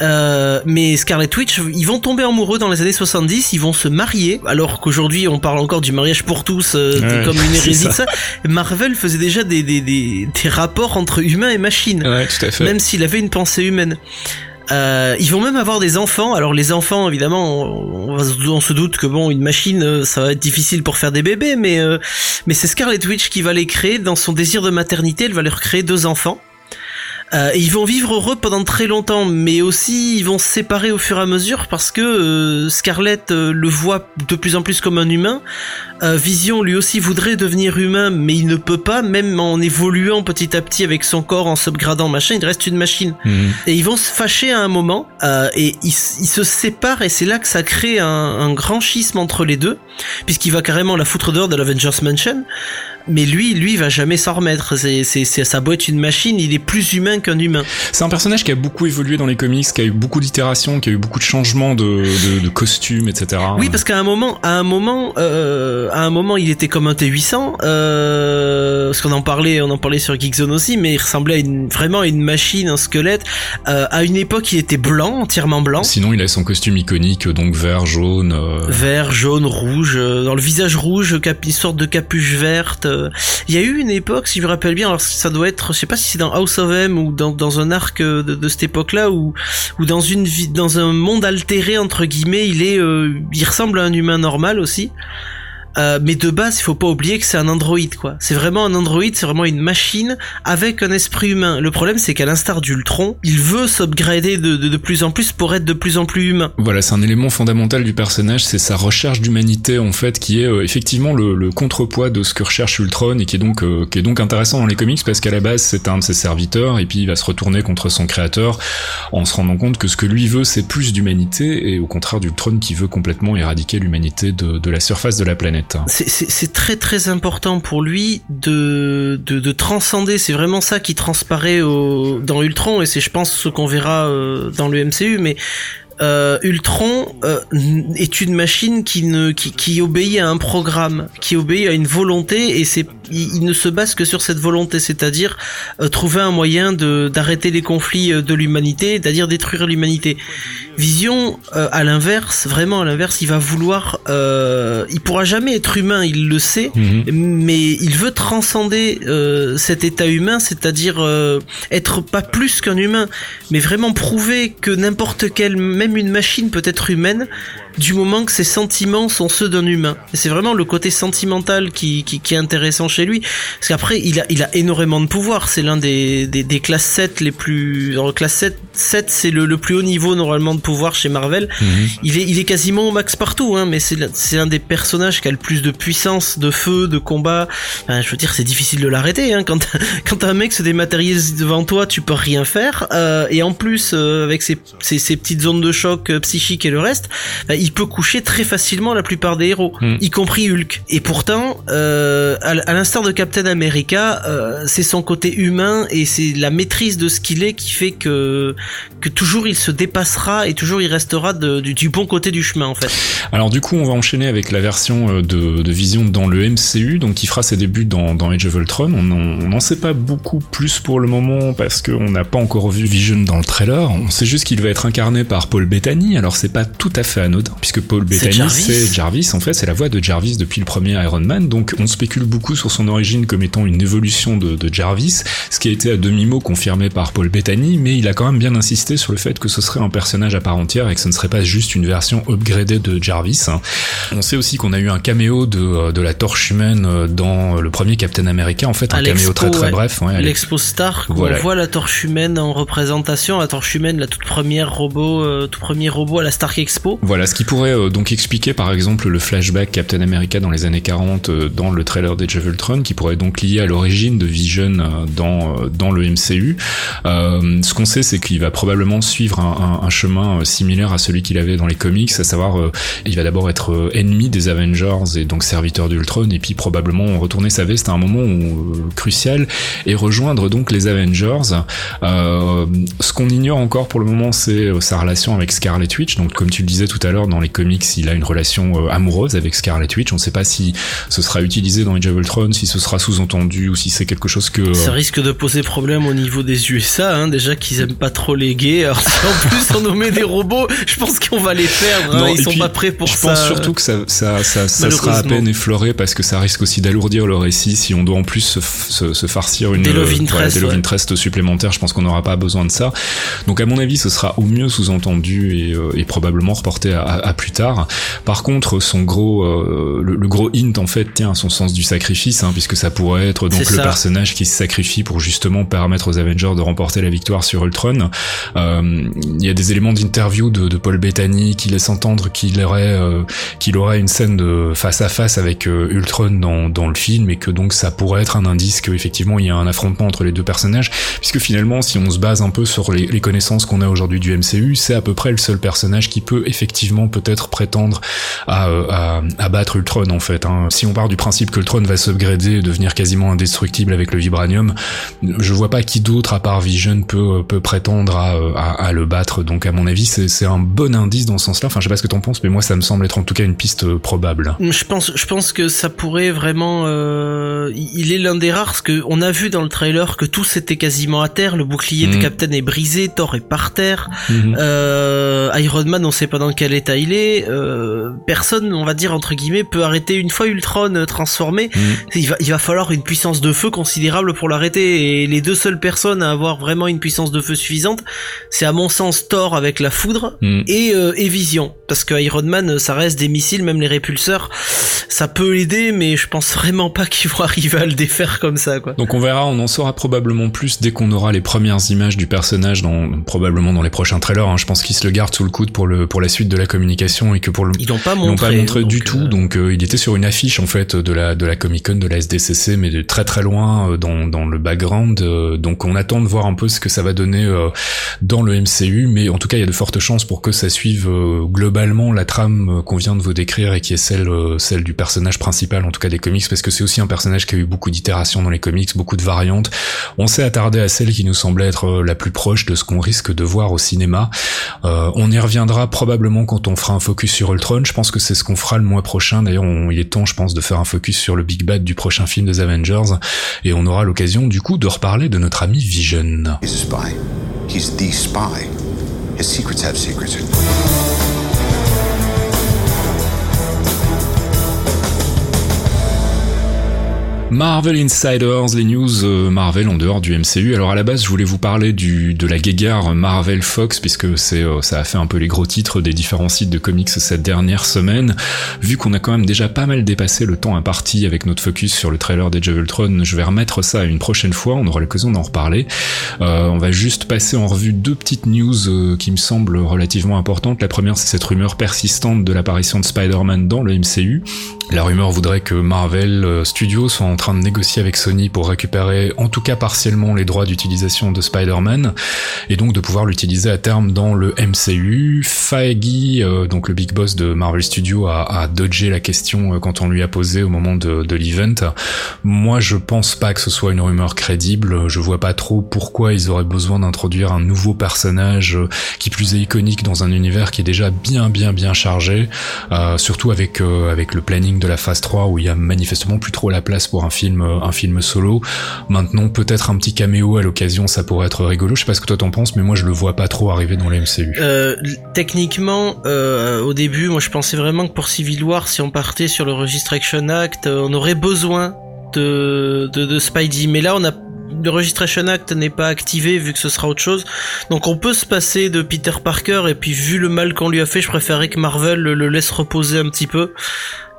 Euh, mais Scarlet Witch, ils vont tomber amoureux dans les années 70, ils vont se marier alors qu'aujourd'hui on parle encore du mariage pour tous comme une hérésie. Ça. Marvel faisait déjà des, des, des, des rapports entre humains et machines. Ouais, tout à fait. Même s'il avait une pensée humaine. Euh, ils vont même avoir des enfants. Alors les enfants, évidemment, on, on, se doute que bon, une machine, euh, ça va être difficile pour faire des bébés, mais euh, mais c'est Scarlet Witch qui va les créer dans son désir de maternité. Elle va leur créer deux enfants. Euh, ils vont vivre heureux pendant très longtemps, mais aussi ils vont se séparer au fur et à mesure parce que euh, Scarlett euh, le voit de plus en plus comme un humain. Euh, Vision lui aussi voudrait devenir humain, mais il ne peut pas, même en évoluant petit à petit avec son corps, en s'upgradant machin, il reste une machine. Mhm. Et ils vont se fâcher à un moment et ils, ils, se séparent et c'est là que ça crée un, un grand schisme entre les deux, puisqu'il va carrément la foutre dehors de l'Avengers Mansion mais lui, lui, va jamais s'en remettre. C'est, c'est, ça doit être une machine. Il est plus humain qu'un humain. C'est un personnage qui a beaucoup évolué dans les comics, qui a eu beaucoup d'itérations, qui a eu beaucoup de changements de, de, de costumes, etc. Oui, parce qu'à un moment, à un moment, euh, à un moment, il était comme un T800. Euh, parce qu'on en parlait, on en parlait sur Geekzone aussi, mais il ressemblait à une, vraiment à une machine, un squelette. Euh, à une époque, il était blanc, entièrement blanc. Sinon, il a son costume iconique, donc vert, jaune. Euh... Vert, jaune, rouge. Dans le visage rouge, cap une sorte de capuche verte. Il y a eu une époque, si je me rappelle bien, alors ça doit être, je sais pas si c'est dans House of M ou dans, un arc de, de cette époque-là, ou dans un monde altéré entre guillemets, il est, euh, il ressemble à un humain normal aussi. Euh, mais de base, il faut pas oublier que c'est un androïde, quoi. C'est vraiment un androïde, c'est vraiment une machine avec un esprit humain. Le problème, c'est qu'à l'instar d'Ultron, il veut s'upgrader de, de, plus en plus pour être de plus en plus humain. Voilà, c'est un élément fondamental du personnage, c'est sa recherche d'humanité, en fait, qui est euh, effectivement le, le, contrepoids de ce que recherche Ultron et qui est donc, euh, qui est donc intéressant dans les comics parce qu'à la base, c'est un de ses serviteurs et puis il va se retourner contre son créateur en se rendant compte que ce que lui veut, c'est plus d'humanité et au contraire d'Ultron qui veut complètement éradiquer l'humanité de, de la surface de la planète. C'est très très important pour lui de, de, de transcender, c'est vraiment ça qui transparaît dans Ultron et c'est je pense ce qu'on verra euh, dans le MCU, mais euh, Ultron euh, est une machine qui ne qui, qui, obéit à un programme, qui obéit à une volonté et c'est il, ne se base que sur cette volonté, c'est-à-dire euh, trouver un moyen de d'arrêter les conflits euh, de l'humanité, c'est-à-dire détruire l'humanité. Vision, euh, à l'inverse, vraiment à l'inverse, il va vouloir, il pourra jamais être humain, il le sait, mhm. mais il veut transcender cet état humain, c'est-à-dire être pas plus qu'un humain, mais vraiment prouver que n'importe quelle, même une machine peut être humaine du moment que ses sentiments sont ceux d'un humain. C'est vraiment le côté sentimental qui, qui, qui, est intéressant chez lui. Parce qu'après, il a, il a énormément de pouvoir. C'est l'un des, des, des, classes 7 les plus... Le classe 7, 7 c'est le, le, plus haut niveau normalement de pouvoir chez Marvel. Mhm. Il, est, il est quasiment au max partout, hein, mais c'est l'un des personnages qui a le plus de puissance, de feu, de combat. Enfin, je veux dire, c'est difficile de l'arrêter. Hein. Quand, quand un mec se dématérialise devant toi, tu peux rien faire. Euh, et en plus, euh, avec ses, ses, ses, petites zones de choc euh, psychiques et le reste, bah, il peut coucher très facilement la plupart des héros, mm. y compris Hulk. Et pourtant, euh, à, à l'instar de Captain America, euh, c'est son côté humain et c'est la maîtrise de ce qu'il est qui fait que que toujours il se dépassera et toujours il restera de, du, du, bon côté du chemin en fait. Alors du coup, on va enchaîner avec la version euh, de, de Vision dans le MCU, donc qui fera ses débuts dans, dans Age of Ultron. On n'en sait pas beaucoup plus pour le moment parce qu'on n'a pas encore vu Vision dans le trailer. On sait juste qu'il va être incarné par Paul Bettany. Alors c'est pas tout à fait anodin puisque Paul Bettany c'est Jarvis. En fait, c'est la voix de Jarvis depuis le premier Iron Man. Donc, on spécule beaucoup sur son origine comme étant une évolution de, de Jarvis, ce qui a été à demi-mot confirmé par Paul Bettany, mais il a quand même bien insisté sur le fait que ce serait un personnage à part entière et que ce ne serait pas juste une version upgradée de Jarvis. On sait aussi qu'on a eu un caméo de, euh, de la torche humaine euh, dans le premier Captain America, en fait, un caméo très très bref. Ouais, L'Expo Star, on voit la torche humaine en représentation, la torche humaine, la toute première robot, euh, tout premier robot à la Stark Expo. Voilà, ce qui pourrait donc expliquer par exemple le flashback Captain America dans les années 40 dans le trailer of Ultron, qui pourrait donc lier à l'origine de Vision dans, dans le MCU. Euh, ce qu'on sait, c'est qu'il va probablement suivre un, un, un chemin similaire à celui qu'il avait dans les comics, à savoir, euh, il va d'abord être ennemi des Avengers et donc serviteur d'Ultron, et puis probablement retourner sa veste à un moment où, crucial et rejoindre donc les Avengers. Euh, ce qu'on ignore encore pour le moment, c'est sa relation avec Scarlet Witch. Donc, comme tu le disais tout à l'heure, dans les comics, il a une relation amoureuse avec Scarlet Witch. On ne sait pas si ce sera utilisé dans Age of Ultron, si ce sera sous-entendu ou si c'est quelque chose que. Ça risque de poser problème au niveau des USA, hein, déjà qu'ils aiment pas trop les gays. Alors si en plus on nous met des robots, je pense qu'on va les perdre. Hein, ils sont pas prêts pour ça. Je pense surtout que ça, ça, ça, ça sera à peine effleuré parce que ça risque aussi d'alourdir le récit si on doit en plus se, se, se farcir une des love interest, ouais, des supplémentaires. Je pense qu'on n'aura pas besoin de ça. Donc à mon avis, ce sera au mieux sous-entendu et, euh, et, probablement reporté à, à, plus tard. Par contre, son gros, euh, le, le, gros hint en fait tient à son sens du sacrifice, hein, puisque ça pourrait être donc le personnage qui se sacrifie pour justement permettre aux Avengers de remporter la victoire sur Ultron. Euh, il y a des éléments d'interview de, de, Paul Bettany qui laissent entendre qu'il aurait euh, qu'il aurait une scène de face à face avec euh, Ultron dans, dans le film et que donc ça pourrait être un indice qu'effectivement il y a un affrontement entre les deux personnages puisque finalement si on se base un peu sur les, les connaissances qu'on a aujourd'hui du MCU c'est à peu près le seul personnage qui peut effectivement peut-être prétendre à, à, à, battre Ultron en fait hein. si on part du principe que Ultron va s'upgrader et devenir quasiment indestructible avec le vibranium je vois pas qui d'autre à part Vision peut, peut prétendre à, à, à le battre. Donc à mon avis, c'est un bon indice dans ce sens-là. Enfin, je sais pas ce que t'en penses, mais moi ça me semble être en tout cas une piste euh, probable. Je pense, je pense que ça pourrait vraiment. Euh, il est l'un des rares parce que on a vu dans le trailer que tout c'était quasiment à terre. Le bouclier de mhm. Captain est brisé, Thor est par terre. Mhm. euh, Iron Man, on sait pas dans quel état il est. Euh, personne, on va dire entre guillemets, peut arrêter une fois Ultron euh, transformé. Mhm. Il va, il va falloir une puissance de feu considérable pour l'arrêter. Et les deux seules personnes à avoir vraiment une puissance de feu suffisante, c'est à mon sens Thor avec la foudre mm. et, euh, et Vision. Parce que Iron Man, ça reste des missiles, même les répulseurs, ça peut l'aider, mais je pense vraiment pas qu'ils vont arriver à le défaire comme ça, quoi. Donc on verra, on en saura probablement plus dès qu'on aura les premières images du personnage, dans, probablement dans les prochains trailers. Hein. Je pense qu'ils se le gardent sous le coude pour le pour la suite de la communication et que pour le ils l'ont pas montré, pas montré du tout. Euh, donc euh, il était sur une affiche en fait de la de la Comic Con, de la SDCC, mais de très très loin euh, dans dans le background. donc on attend de voir un peu ce que ça va donner dans le MCU, mais en tout cas il y a de fortes chances pour que ça suive globalement la trame qu'on vient de vous décrire et qui est celle celle du personnage principal, en tout cas des comics, parce que c'est aussi un personnage qui a eu beaucoup d'itérations dans les comics, beaucoup de variantes. On s'est attardé à celle qui nous semblait être la plus proche de ce qu'on risque de voir au cinéma. Euh, on y reviendra probablement quand on fera un focus sur Ultron. Je pense que c'est ce qu'on fera le mois prochain. D'ailleurs, il est temps, je pense, de faire un focus sur le Big Bad du prochain film des Avengers. Et on aura l'occasion, du coup, de reparler de notre ami Vision. He's a spy. He's the spy. His secrets have secrets. Marvel Insiders, les news euh, Marvel en dehors du MCU. Alors à la base, je voulais vous parler du de la guéguerre Marvel Fox puisque c'est euh, ça a fait un peu les gros titres des différents sites de comics cette dernière semaine. Vu qu'on a quand même déjà pas mal dépassé le temps imparti avec notre focus sur le trailer des Ultron, je vais remettre ça une prochaine fois. On aura l'occasion d'en reparler. Euh, on va juste passer en revue deux petites news qui me semblent relativement importantes. La première, c'est cette rumeur persistante de l'apparition de Spider-Man dans le MCU. La rumeur voudrait que Marvel Studios soit en train de négocier avec Sony pour récupérer en tout cas partiellement les droits d'utilisation de Spider-Man et donc de pouvoir l'utiliser à terme dans le MCU. Feige, euh, donc le big boss de Marvel Studios, a, dodgé la question euh, quand on lui a posé au moment de, l'event. Moi, je pense pas que ce soit une rumeur crédible. Je vois pas trop pourquoi ils auraient besoin d'introduire un nouveau personnage euh, qui plus est iconique dans un univers qui est déjà bien bien bien chargé, surtout avec le planning de la phase 3 où il y a manifestement plus trop la place pour un film, un film solo. Maintenant, peut-être un petit caméo à l'occasion, ça pourrait être rigolo. Je sais pas ce que toi t'en penses, mais moi je le vois pas trop arriver dans les MCU. Euh, techniquement, euh, au début, moi je pensais vraiment que pour Civil War, si on partait sur le Registration Act, euh, on aurait besoin de, de, de Spidey. Mais là, on a le Registration Act n'est pas activé vu que ce sera autre chose. Donc on peut se passer de Peter Parker et puis vu le mal qu'on lui a fait, je préférais que Marvel le laisse reposer un petit peu.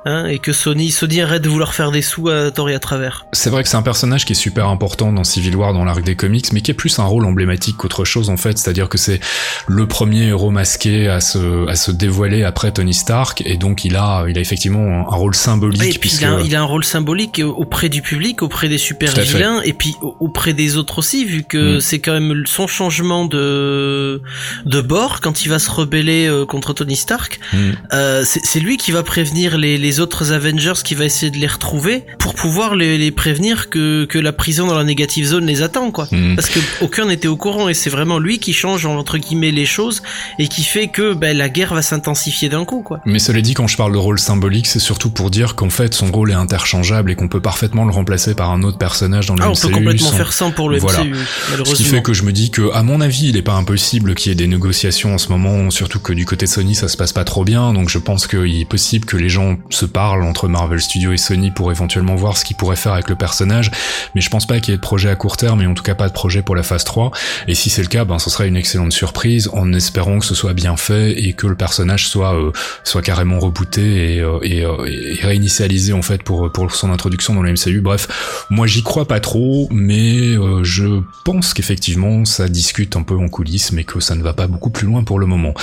Hein, et que Sony, Sony arrête de vouloir faire des sous à tort et à travers. C'est vrai que c'est un personnage qui est super important dans Civil War, dans l'arc des comics, mais qui est plus un rôle emblématique qu'autre chose en fait. C'est-à-dire que c'est le premier héros masqué à se, à se dévoiler après Tony Stark, et donc il a, il a effectivement un rôle symbolique. Et puis il, a, il, a, un rôle symbolique auprès du public, auprès des super vilains, et puis auprès des autres aussi, vu que mm. c'est quand même son changement de de bord quand il va se rebeller euh, contre Tony Stark. Mm. Euh, c'est lui qui va prévenir les, les les autres Avengers qui va essayer de les retrouver pour pouvoir les, les prévenir que, que la prison dans la négative zone les attend quoi. Mhm. Parce que aucun n'était au courant et c'est vraiment lui qui change entre guillemets les choses et qui fait que ben, la guerre va s'intensifier d'un coup quoi. Mais cela dit quand je parle de rôle symbolique c'est surtout pour dire qu'en fait son rôle est interchangeable et qu'on peut parfaitement le remplacer par un autre personnage dans le ah, MCU. On peut complètement faire ça pour le voilà. MCU malheureusement. Ce qui fait que je me dis que à mon avis il est pas impossible qu'il y ait des négociations en ce moment surtout que du côté de Sony ça se passe pas trop bien donc je pense qu'il est possible que les gens se parlent entre Marvel Studios et Sony pour éventuellement voir ce qu'ils pourraient faire avec le personnage, mais je pense pas qu'il y ait de projet à court terme et en tout cas pas de projet pour la phase 3. Et si c'est le cas, ben ce serait une excellente surprise en espérant que ce soit bien fait et que le personnage soit euh, soit carrément rebooté et, euh, euh, et, réinitialisé en fait pour pour son introduction dans le MCU. Bref, moi j'y crois pas trop, mais je pense qu'effectivement ça discute un peu en coulisses, mais que ça ne va pas beaucoup plus loin pour le moment.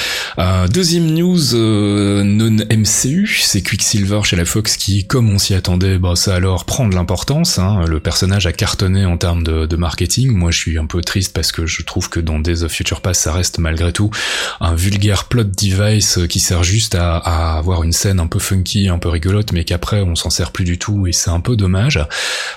deuxième news non MCU, c'est Quicksilver chez la Fox qui, comme on s'y attendait, bah ça alors prend de l'importance. Hein. Le personnage a cartonné en termes de, marketing. Moi, je suis un peu triste parce que je trouve que dans Days of Future Past, ça reste malgré tout un vulgaire plot device qui sert juste à, avoir une scène un peu funky, un peu rigolote, mais qu'après on s'en sert plus du tout et c'est un peu dommage.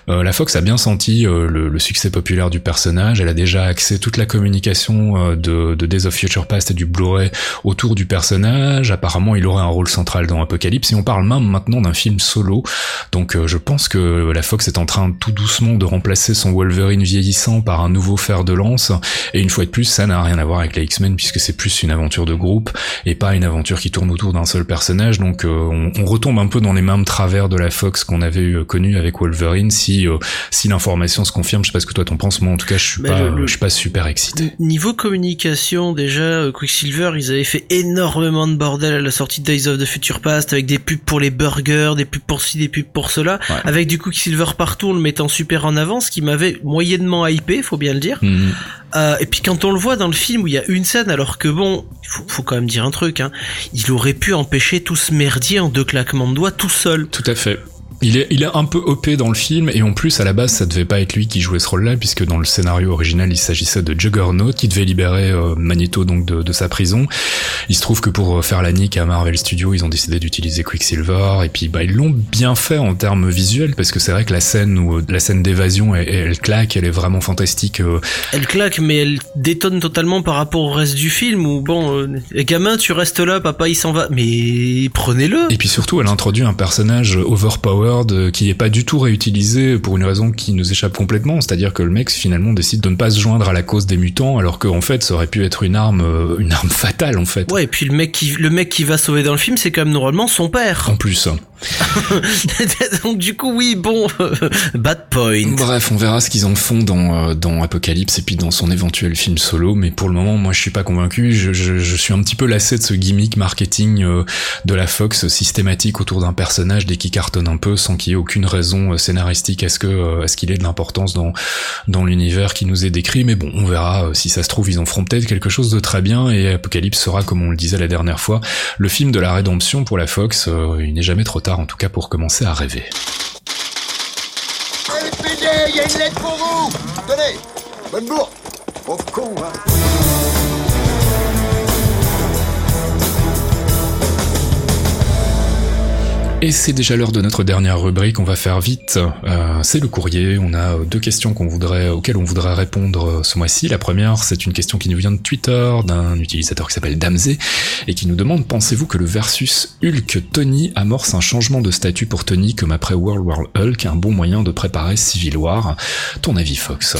Euh, la Fox a bien senti euh, le, succès populaire du personnage. Elle a déjà axé toute la communication euh, de, de Days of Future Past et du Blu-ray autour du personnage. Apparemment, il aurait un rôle central dans Apocalypse. Et on parle même maintenant d'un film solo. Donc euh, je pense que la Fox est en train tout doucement de remplacer son Wolverine vieillissant par un nouveau fer de lance. Et une fois de plus, ça n'a rien à voir avec les X-Men puisque c'est plus une aventure de groupe et pas une aventure qui tourne autour d'un seul personnage. Donc euh, on, on, retombe un peu dans les mêmes travers de la Fox qu'on avait eu, connu avec Wolverine. Si euh, si l'information se confirme, je sais pas ce que toi t'en penses. Moi en tout cas, je suis pas je suis pas super excité. Niveau communication, déjà Quicksilver, ils avaient fait énormément de bordel à la sortie de Days of the Future Past avec des pubs pour les burgers, des pubs pour ci, des pubs pour cela, avec du coup Silver partout, le mettant super en avant, ce qui m'avait moyennement hypé, faut bien le dire. Mhm. Euh, et puis quand on le voit dans le film où il y a une scène, alors que bon, faut, faut quand même dire un truc, hein, il aurait pu empêcher tout ce merdier en deux claquements de doigts tout seul. Tout à fait. Il est, il est un peu OP dans le film et en plus à la base ça devait pas être lui qui jouait ce rôle-là puisque dans le scénario original il s'agissait de Juggernaut qui devait libérer euh, Magneto donc de, de, sa prison. Il se trouve que pour euh, faire la nique à Marvel Studios ils ont décidé d'utiliser Quicksilver et puis bah ils l'ont bien fait en termes visuels parce que c'est vrai que la scène où euh, la scène d'évasion elle, elle, claque, elle est vraiment fantastique. Elle claque mais elle détonne totalement par rapport au reste du film où bon les gamins tu restes là papa il s'en va mais prenez-le. Et puis surtout elle introduit un personnage overpower qui n'est pas du tout réutilisé pour une raison qui nous échappe complètement, c'est-à-dire que le mec finalement décide de ne pas se joindre à la cause des mutants, alors qu'en fait ça aurait pu être une arme, euh, une arme fatale en fait. Ouais, et puis le mec qui, le mec qui va sauver dans le film, c'est quand même normalement son père. En plus. Donc du coup oui bon bad point. Bref on verra ce qu'ils en font dans euh, dans Apocalypse et puis dans son éventuel film solo. Mais pour le moment moi je suis pas convaincu. Je, je, je suis un petit peu lassé de ce gimmick marketing euh, de la Fox systématique autour d'un personnage dès qu'il cartonne un peu sans qu'il y ait aucune raison euh, scénaristique à ce que à ce qu'il ait de l'importance dans dans l'univers qui nous est décrit. Mais bon on verra si ça se trouve ils en feront peut-être quelque chose de très bien et Apocalypse sera comme on le disait la dernière fois le film de la rédemption pour la Fox il n'est jamais trop tard en tout cas pour commencer à rêver. il y a une lettre pour vous. Tenez, bonne bourre. Pauvre con, hein Et c'est déjà l'heure de notre dernière rubrique, on va faire vite. Euh, c'est le courrier, on a deux questions qu'on voudrait, auxquelles on voudrait répondre euh, ce mois-ci. La première, c'est une question qui nous vient de Twitter, d'un utilisateur qui s'appelle Damzé, et qui nous demande, pensez-vous que le versus Hulk-Tony amorce un changement de statut pour Tony comme après World War Hulk, un bon moyen de préparer Civil War? Ton avis, Fox?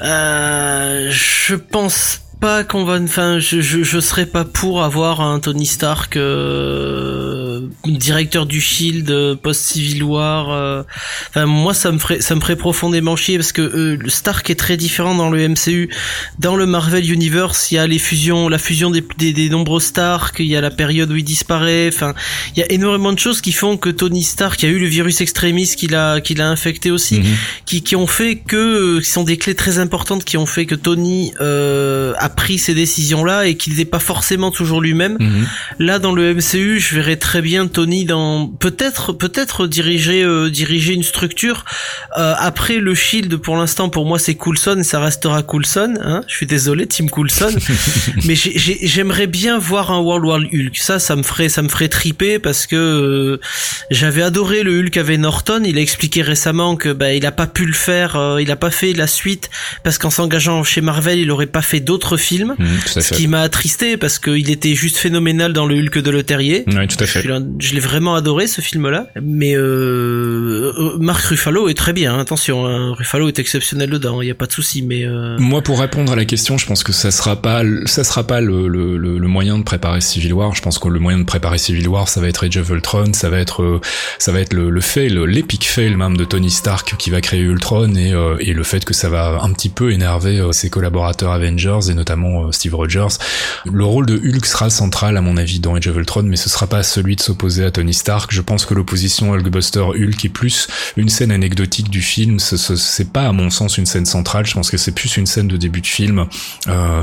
Euh, Je pense pas qu'on va, enfin, je, je, je serais pas pour avoir un Tony Stark euh, directeur du Shield euh, post Civil War. Euh. Enfin, moi, ça me ferait, ça me ferait profondément chier parce que euh, le Stark est très différent dans le MCU. Dans le Marvel Universe, il y a les fusions, la fusion des, des, des nombreux Stark, il y a la période où il disparaît. Enfin, il y a énormément de choses qui font que Tony Stark, il y a eu le virus extrémiste qui l'a, qui l'a infecté aussi, Mhm. qui, qui ont fait que, qui sont des clés très importantes qui ont fait que Tony euh, a pris ces décisions-là et qu'il n'était pas forcément toujours lui-même. Mhm. Là, dans le MCU, je verrais très bien Tony dans peut-être peut-être diriger euh, diriger une structure. Euh, après le Shield, pour l'instant, pour moi, c'est Coulson ça restera Coulson. Hein je suis désolé, Team Coulson, mais j'ai- j'ai- j'aimerais bien voir un World War Hulk. Ça, ça me ferait ça me ferait triper parce que euh, j'avais adoré le Hulk avec Norton. Il a expliqué récemment que bah, il a pas pu le faire, euh, il a pas fait la suite parce qu'en s'engageant chez Marvel, il aurait pas fait d'autres films. À Ce fait. qui m'a attristé parce qu'il était juste phénoménal dans le Hulk de Le Terrier. Ouais, tout à fait. Je l'ai vraiment adoré ce film-là, mais euh, euh, Marc Ruffalo est très bien. hein, Attention, hein, Ruffalo est exceptionnel dedans, il y a pas de souci. Mais euh, Moi, pour répondre à la question, je pense que ça sera pas, ça sera pas le, le, le, moyen de préparer Civil War. Je pense que le moyen de préparer Civil War, ça va être Age of Ultron, ça va être, euh, ça va être le, fail, l'épic fail même de Tony Stark qui va créer Ultron et, euh, et le fait que ça va un petit peu énerver euh, ses collaborateurs Avengers et notamment Steve Rogers. Le rôle de Hulk sera central à mon avis dans Age of Ultron, mais ce sera pas celui de s'opposer à Tony Stark. Je pense que l'opposition Hulkbuster Hulk est plus une scène anecdotique du film. Ce- ce- C'est pas à mon sens une scène centrale. Je pense que c'est plus une scène de début de film euh,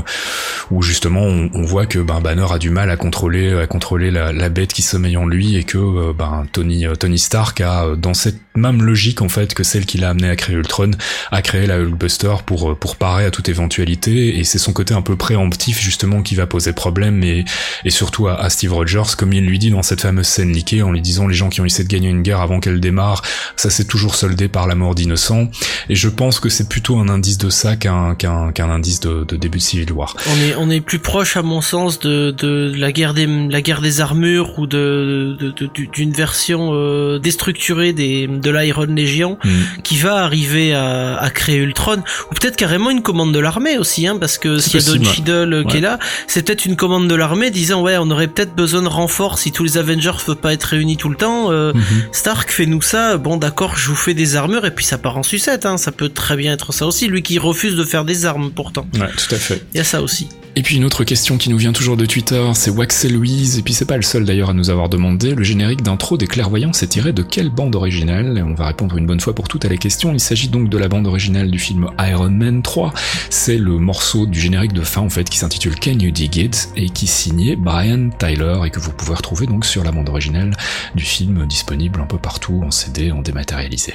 où justement on, voit que ben, Banner a du mal à contrôler à contrôler la, la bête qui sommeille en lui et que euh, ben Tony euh, Tony Stark a euh, dans cette même logique en fait que celle qui l'a amené à créer Ultron a créé la Hulkbuster pour euh, pour parer à toute éventualité. Et c'est son côté un peu préemptif justement qui va poser problème et et surtout à, à Steve Rogers comme il lui dit dans cette fameuse scène leakée en lui disant les gens qui ont essayé de gagner une guerre avant qu'elle démarre ça s'est toujours soldé par la mort d'innocents. Et je pense que c'est plutôt un indice de ça qu'un qu'un qu'un indice de, de début de Civil War. On est on est plus proche, à mon sens, de, de la guerre des la guerre des armures ou de de- de- d'une version euh, déstructurée des de l'Iron Legion Mm. qui va arriver à, à créer Ultron ou peut-être carrément une commande de l'armée aussi, hein, parce que C'est s'il y a Don ouais. Qui est là, c'est peut-être une commande de l'armée disant ouais on aurait peut-être besoin de renforts si tous les Avengers peuvent pas être réunis tout le temps. euh, Mhm. Stark fais-nous ça, bon d'accord je vous fais des armures et puis ça part en sucette, hein, ça peut très bien être ça aussi. Lui qui refuse de faire des armes pourtant, ouais tout à fait il y a ça aussi. Et puis une autre question qui nous vient toujours de Twitter, c'est Waxel Louise, et puis c'est pas le seul d'ailleurs à nous avoir demandé, le générique d'intro des clairvoyants s'est tiré de quelle bande originale? Et on va répondre une bonne fois pour toutes à la question, il s'agit donc de la bande originale du film Iron Man 3, c'est le morceau du générique de fin en fait qui s'intitule Can You Dig It? et qui signait Brian Tyler et que vous pouvez retrouver donc sur la bande originale du film disponible un peu partout en CD, en dématérialisé.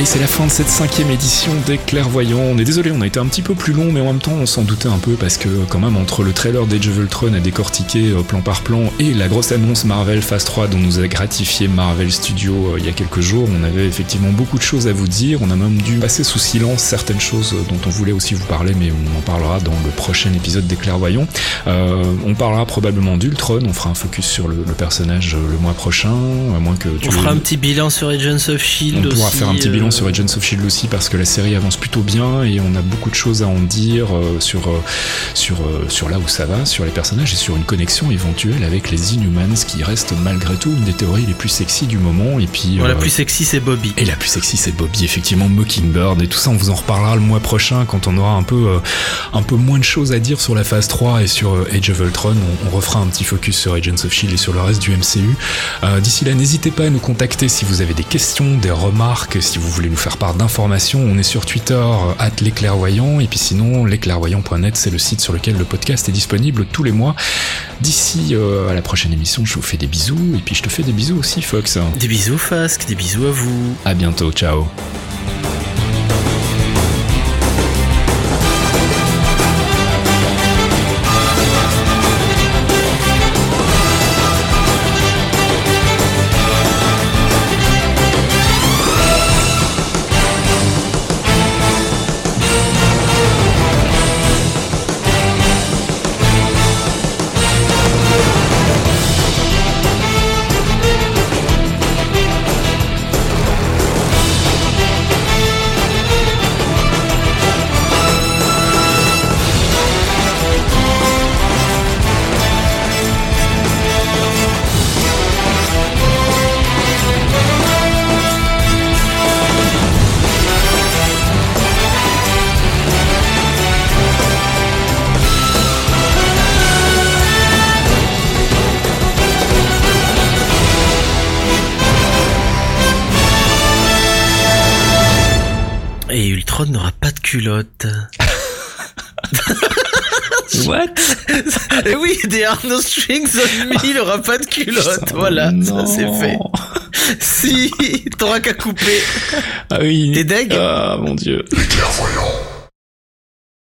Et c'est la fin de cette cinquième édition des Clairvoyants. On est désolé, on a été un petit peu plus long, mais en même temps, on s'en doutait un peu parce que, quand même, entre le trailer d'Age of Ultron à décortiquer euh, plan par plan et la grosse annonce Marvel Phase 3 dont nous a gratifié Marvel Studios euh, il y a quelques jours, on avait effectivement beaucoup de choses à vous dire. On a même dû passer sous silence certaines choses dont on voulait aussi vous parler, mais on en parlera dans le prochain épisode des Clairvoyants. Euh, on parlera probablement d'Ultron, on fera un focus sur le, le personnage euh, le mois prochain, à moins que tu On fera un petit bilan sur Agents of Shield on pourra aussi, faire un petit euh, sur Agents of Shield aussi parce que la série avance plutôt bien et on a beaucoup de choses à en dire euh, sur euh, sur euh, sur là où ça va, sur les personnages et sur une connexion éventuelle avec les Inhumans qui reste malgré tout une des théories les plus sexy du moment et puis Bon, la plus sexy c'est Bobby. et la plus sexy c'est Bobby effectivement Mockingbird et tout ça on vous en reparlera le mois prochain quand on aura un peu euh, un peu moins de choses à dire sur la phase 3 et sur euh, Age of Ultron on, on refera un petit focus sur Agents of Shield et sur le reste du MCU d'ici là n'hésitez pas à nous contacter si vous avez des questions des remarques si vous voulez voulez nous faire part d'informations, on est sur Twitter, at l'éclairvoyant, et puis sinon, l'éclairvoyant.net, c'est le site sur lequel le podcast est disponible tous les mois. D'ici à la prochaine émission, je vous fais des bisous, et puis je te fais des bisous aussi, Fox. Des bisous, Fasque, des bisous à vous. À bientôt, ciao. Des are no strings on me, il aura pas de culotte. voilà, ça c'est fait. si, t'auras qu'à couper. Ah oui. T'es deg Ah mon dieu. Clairvoyant.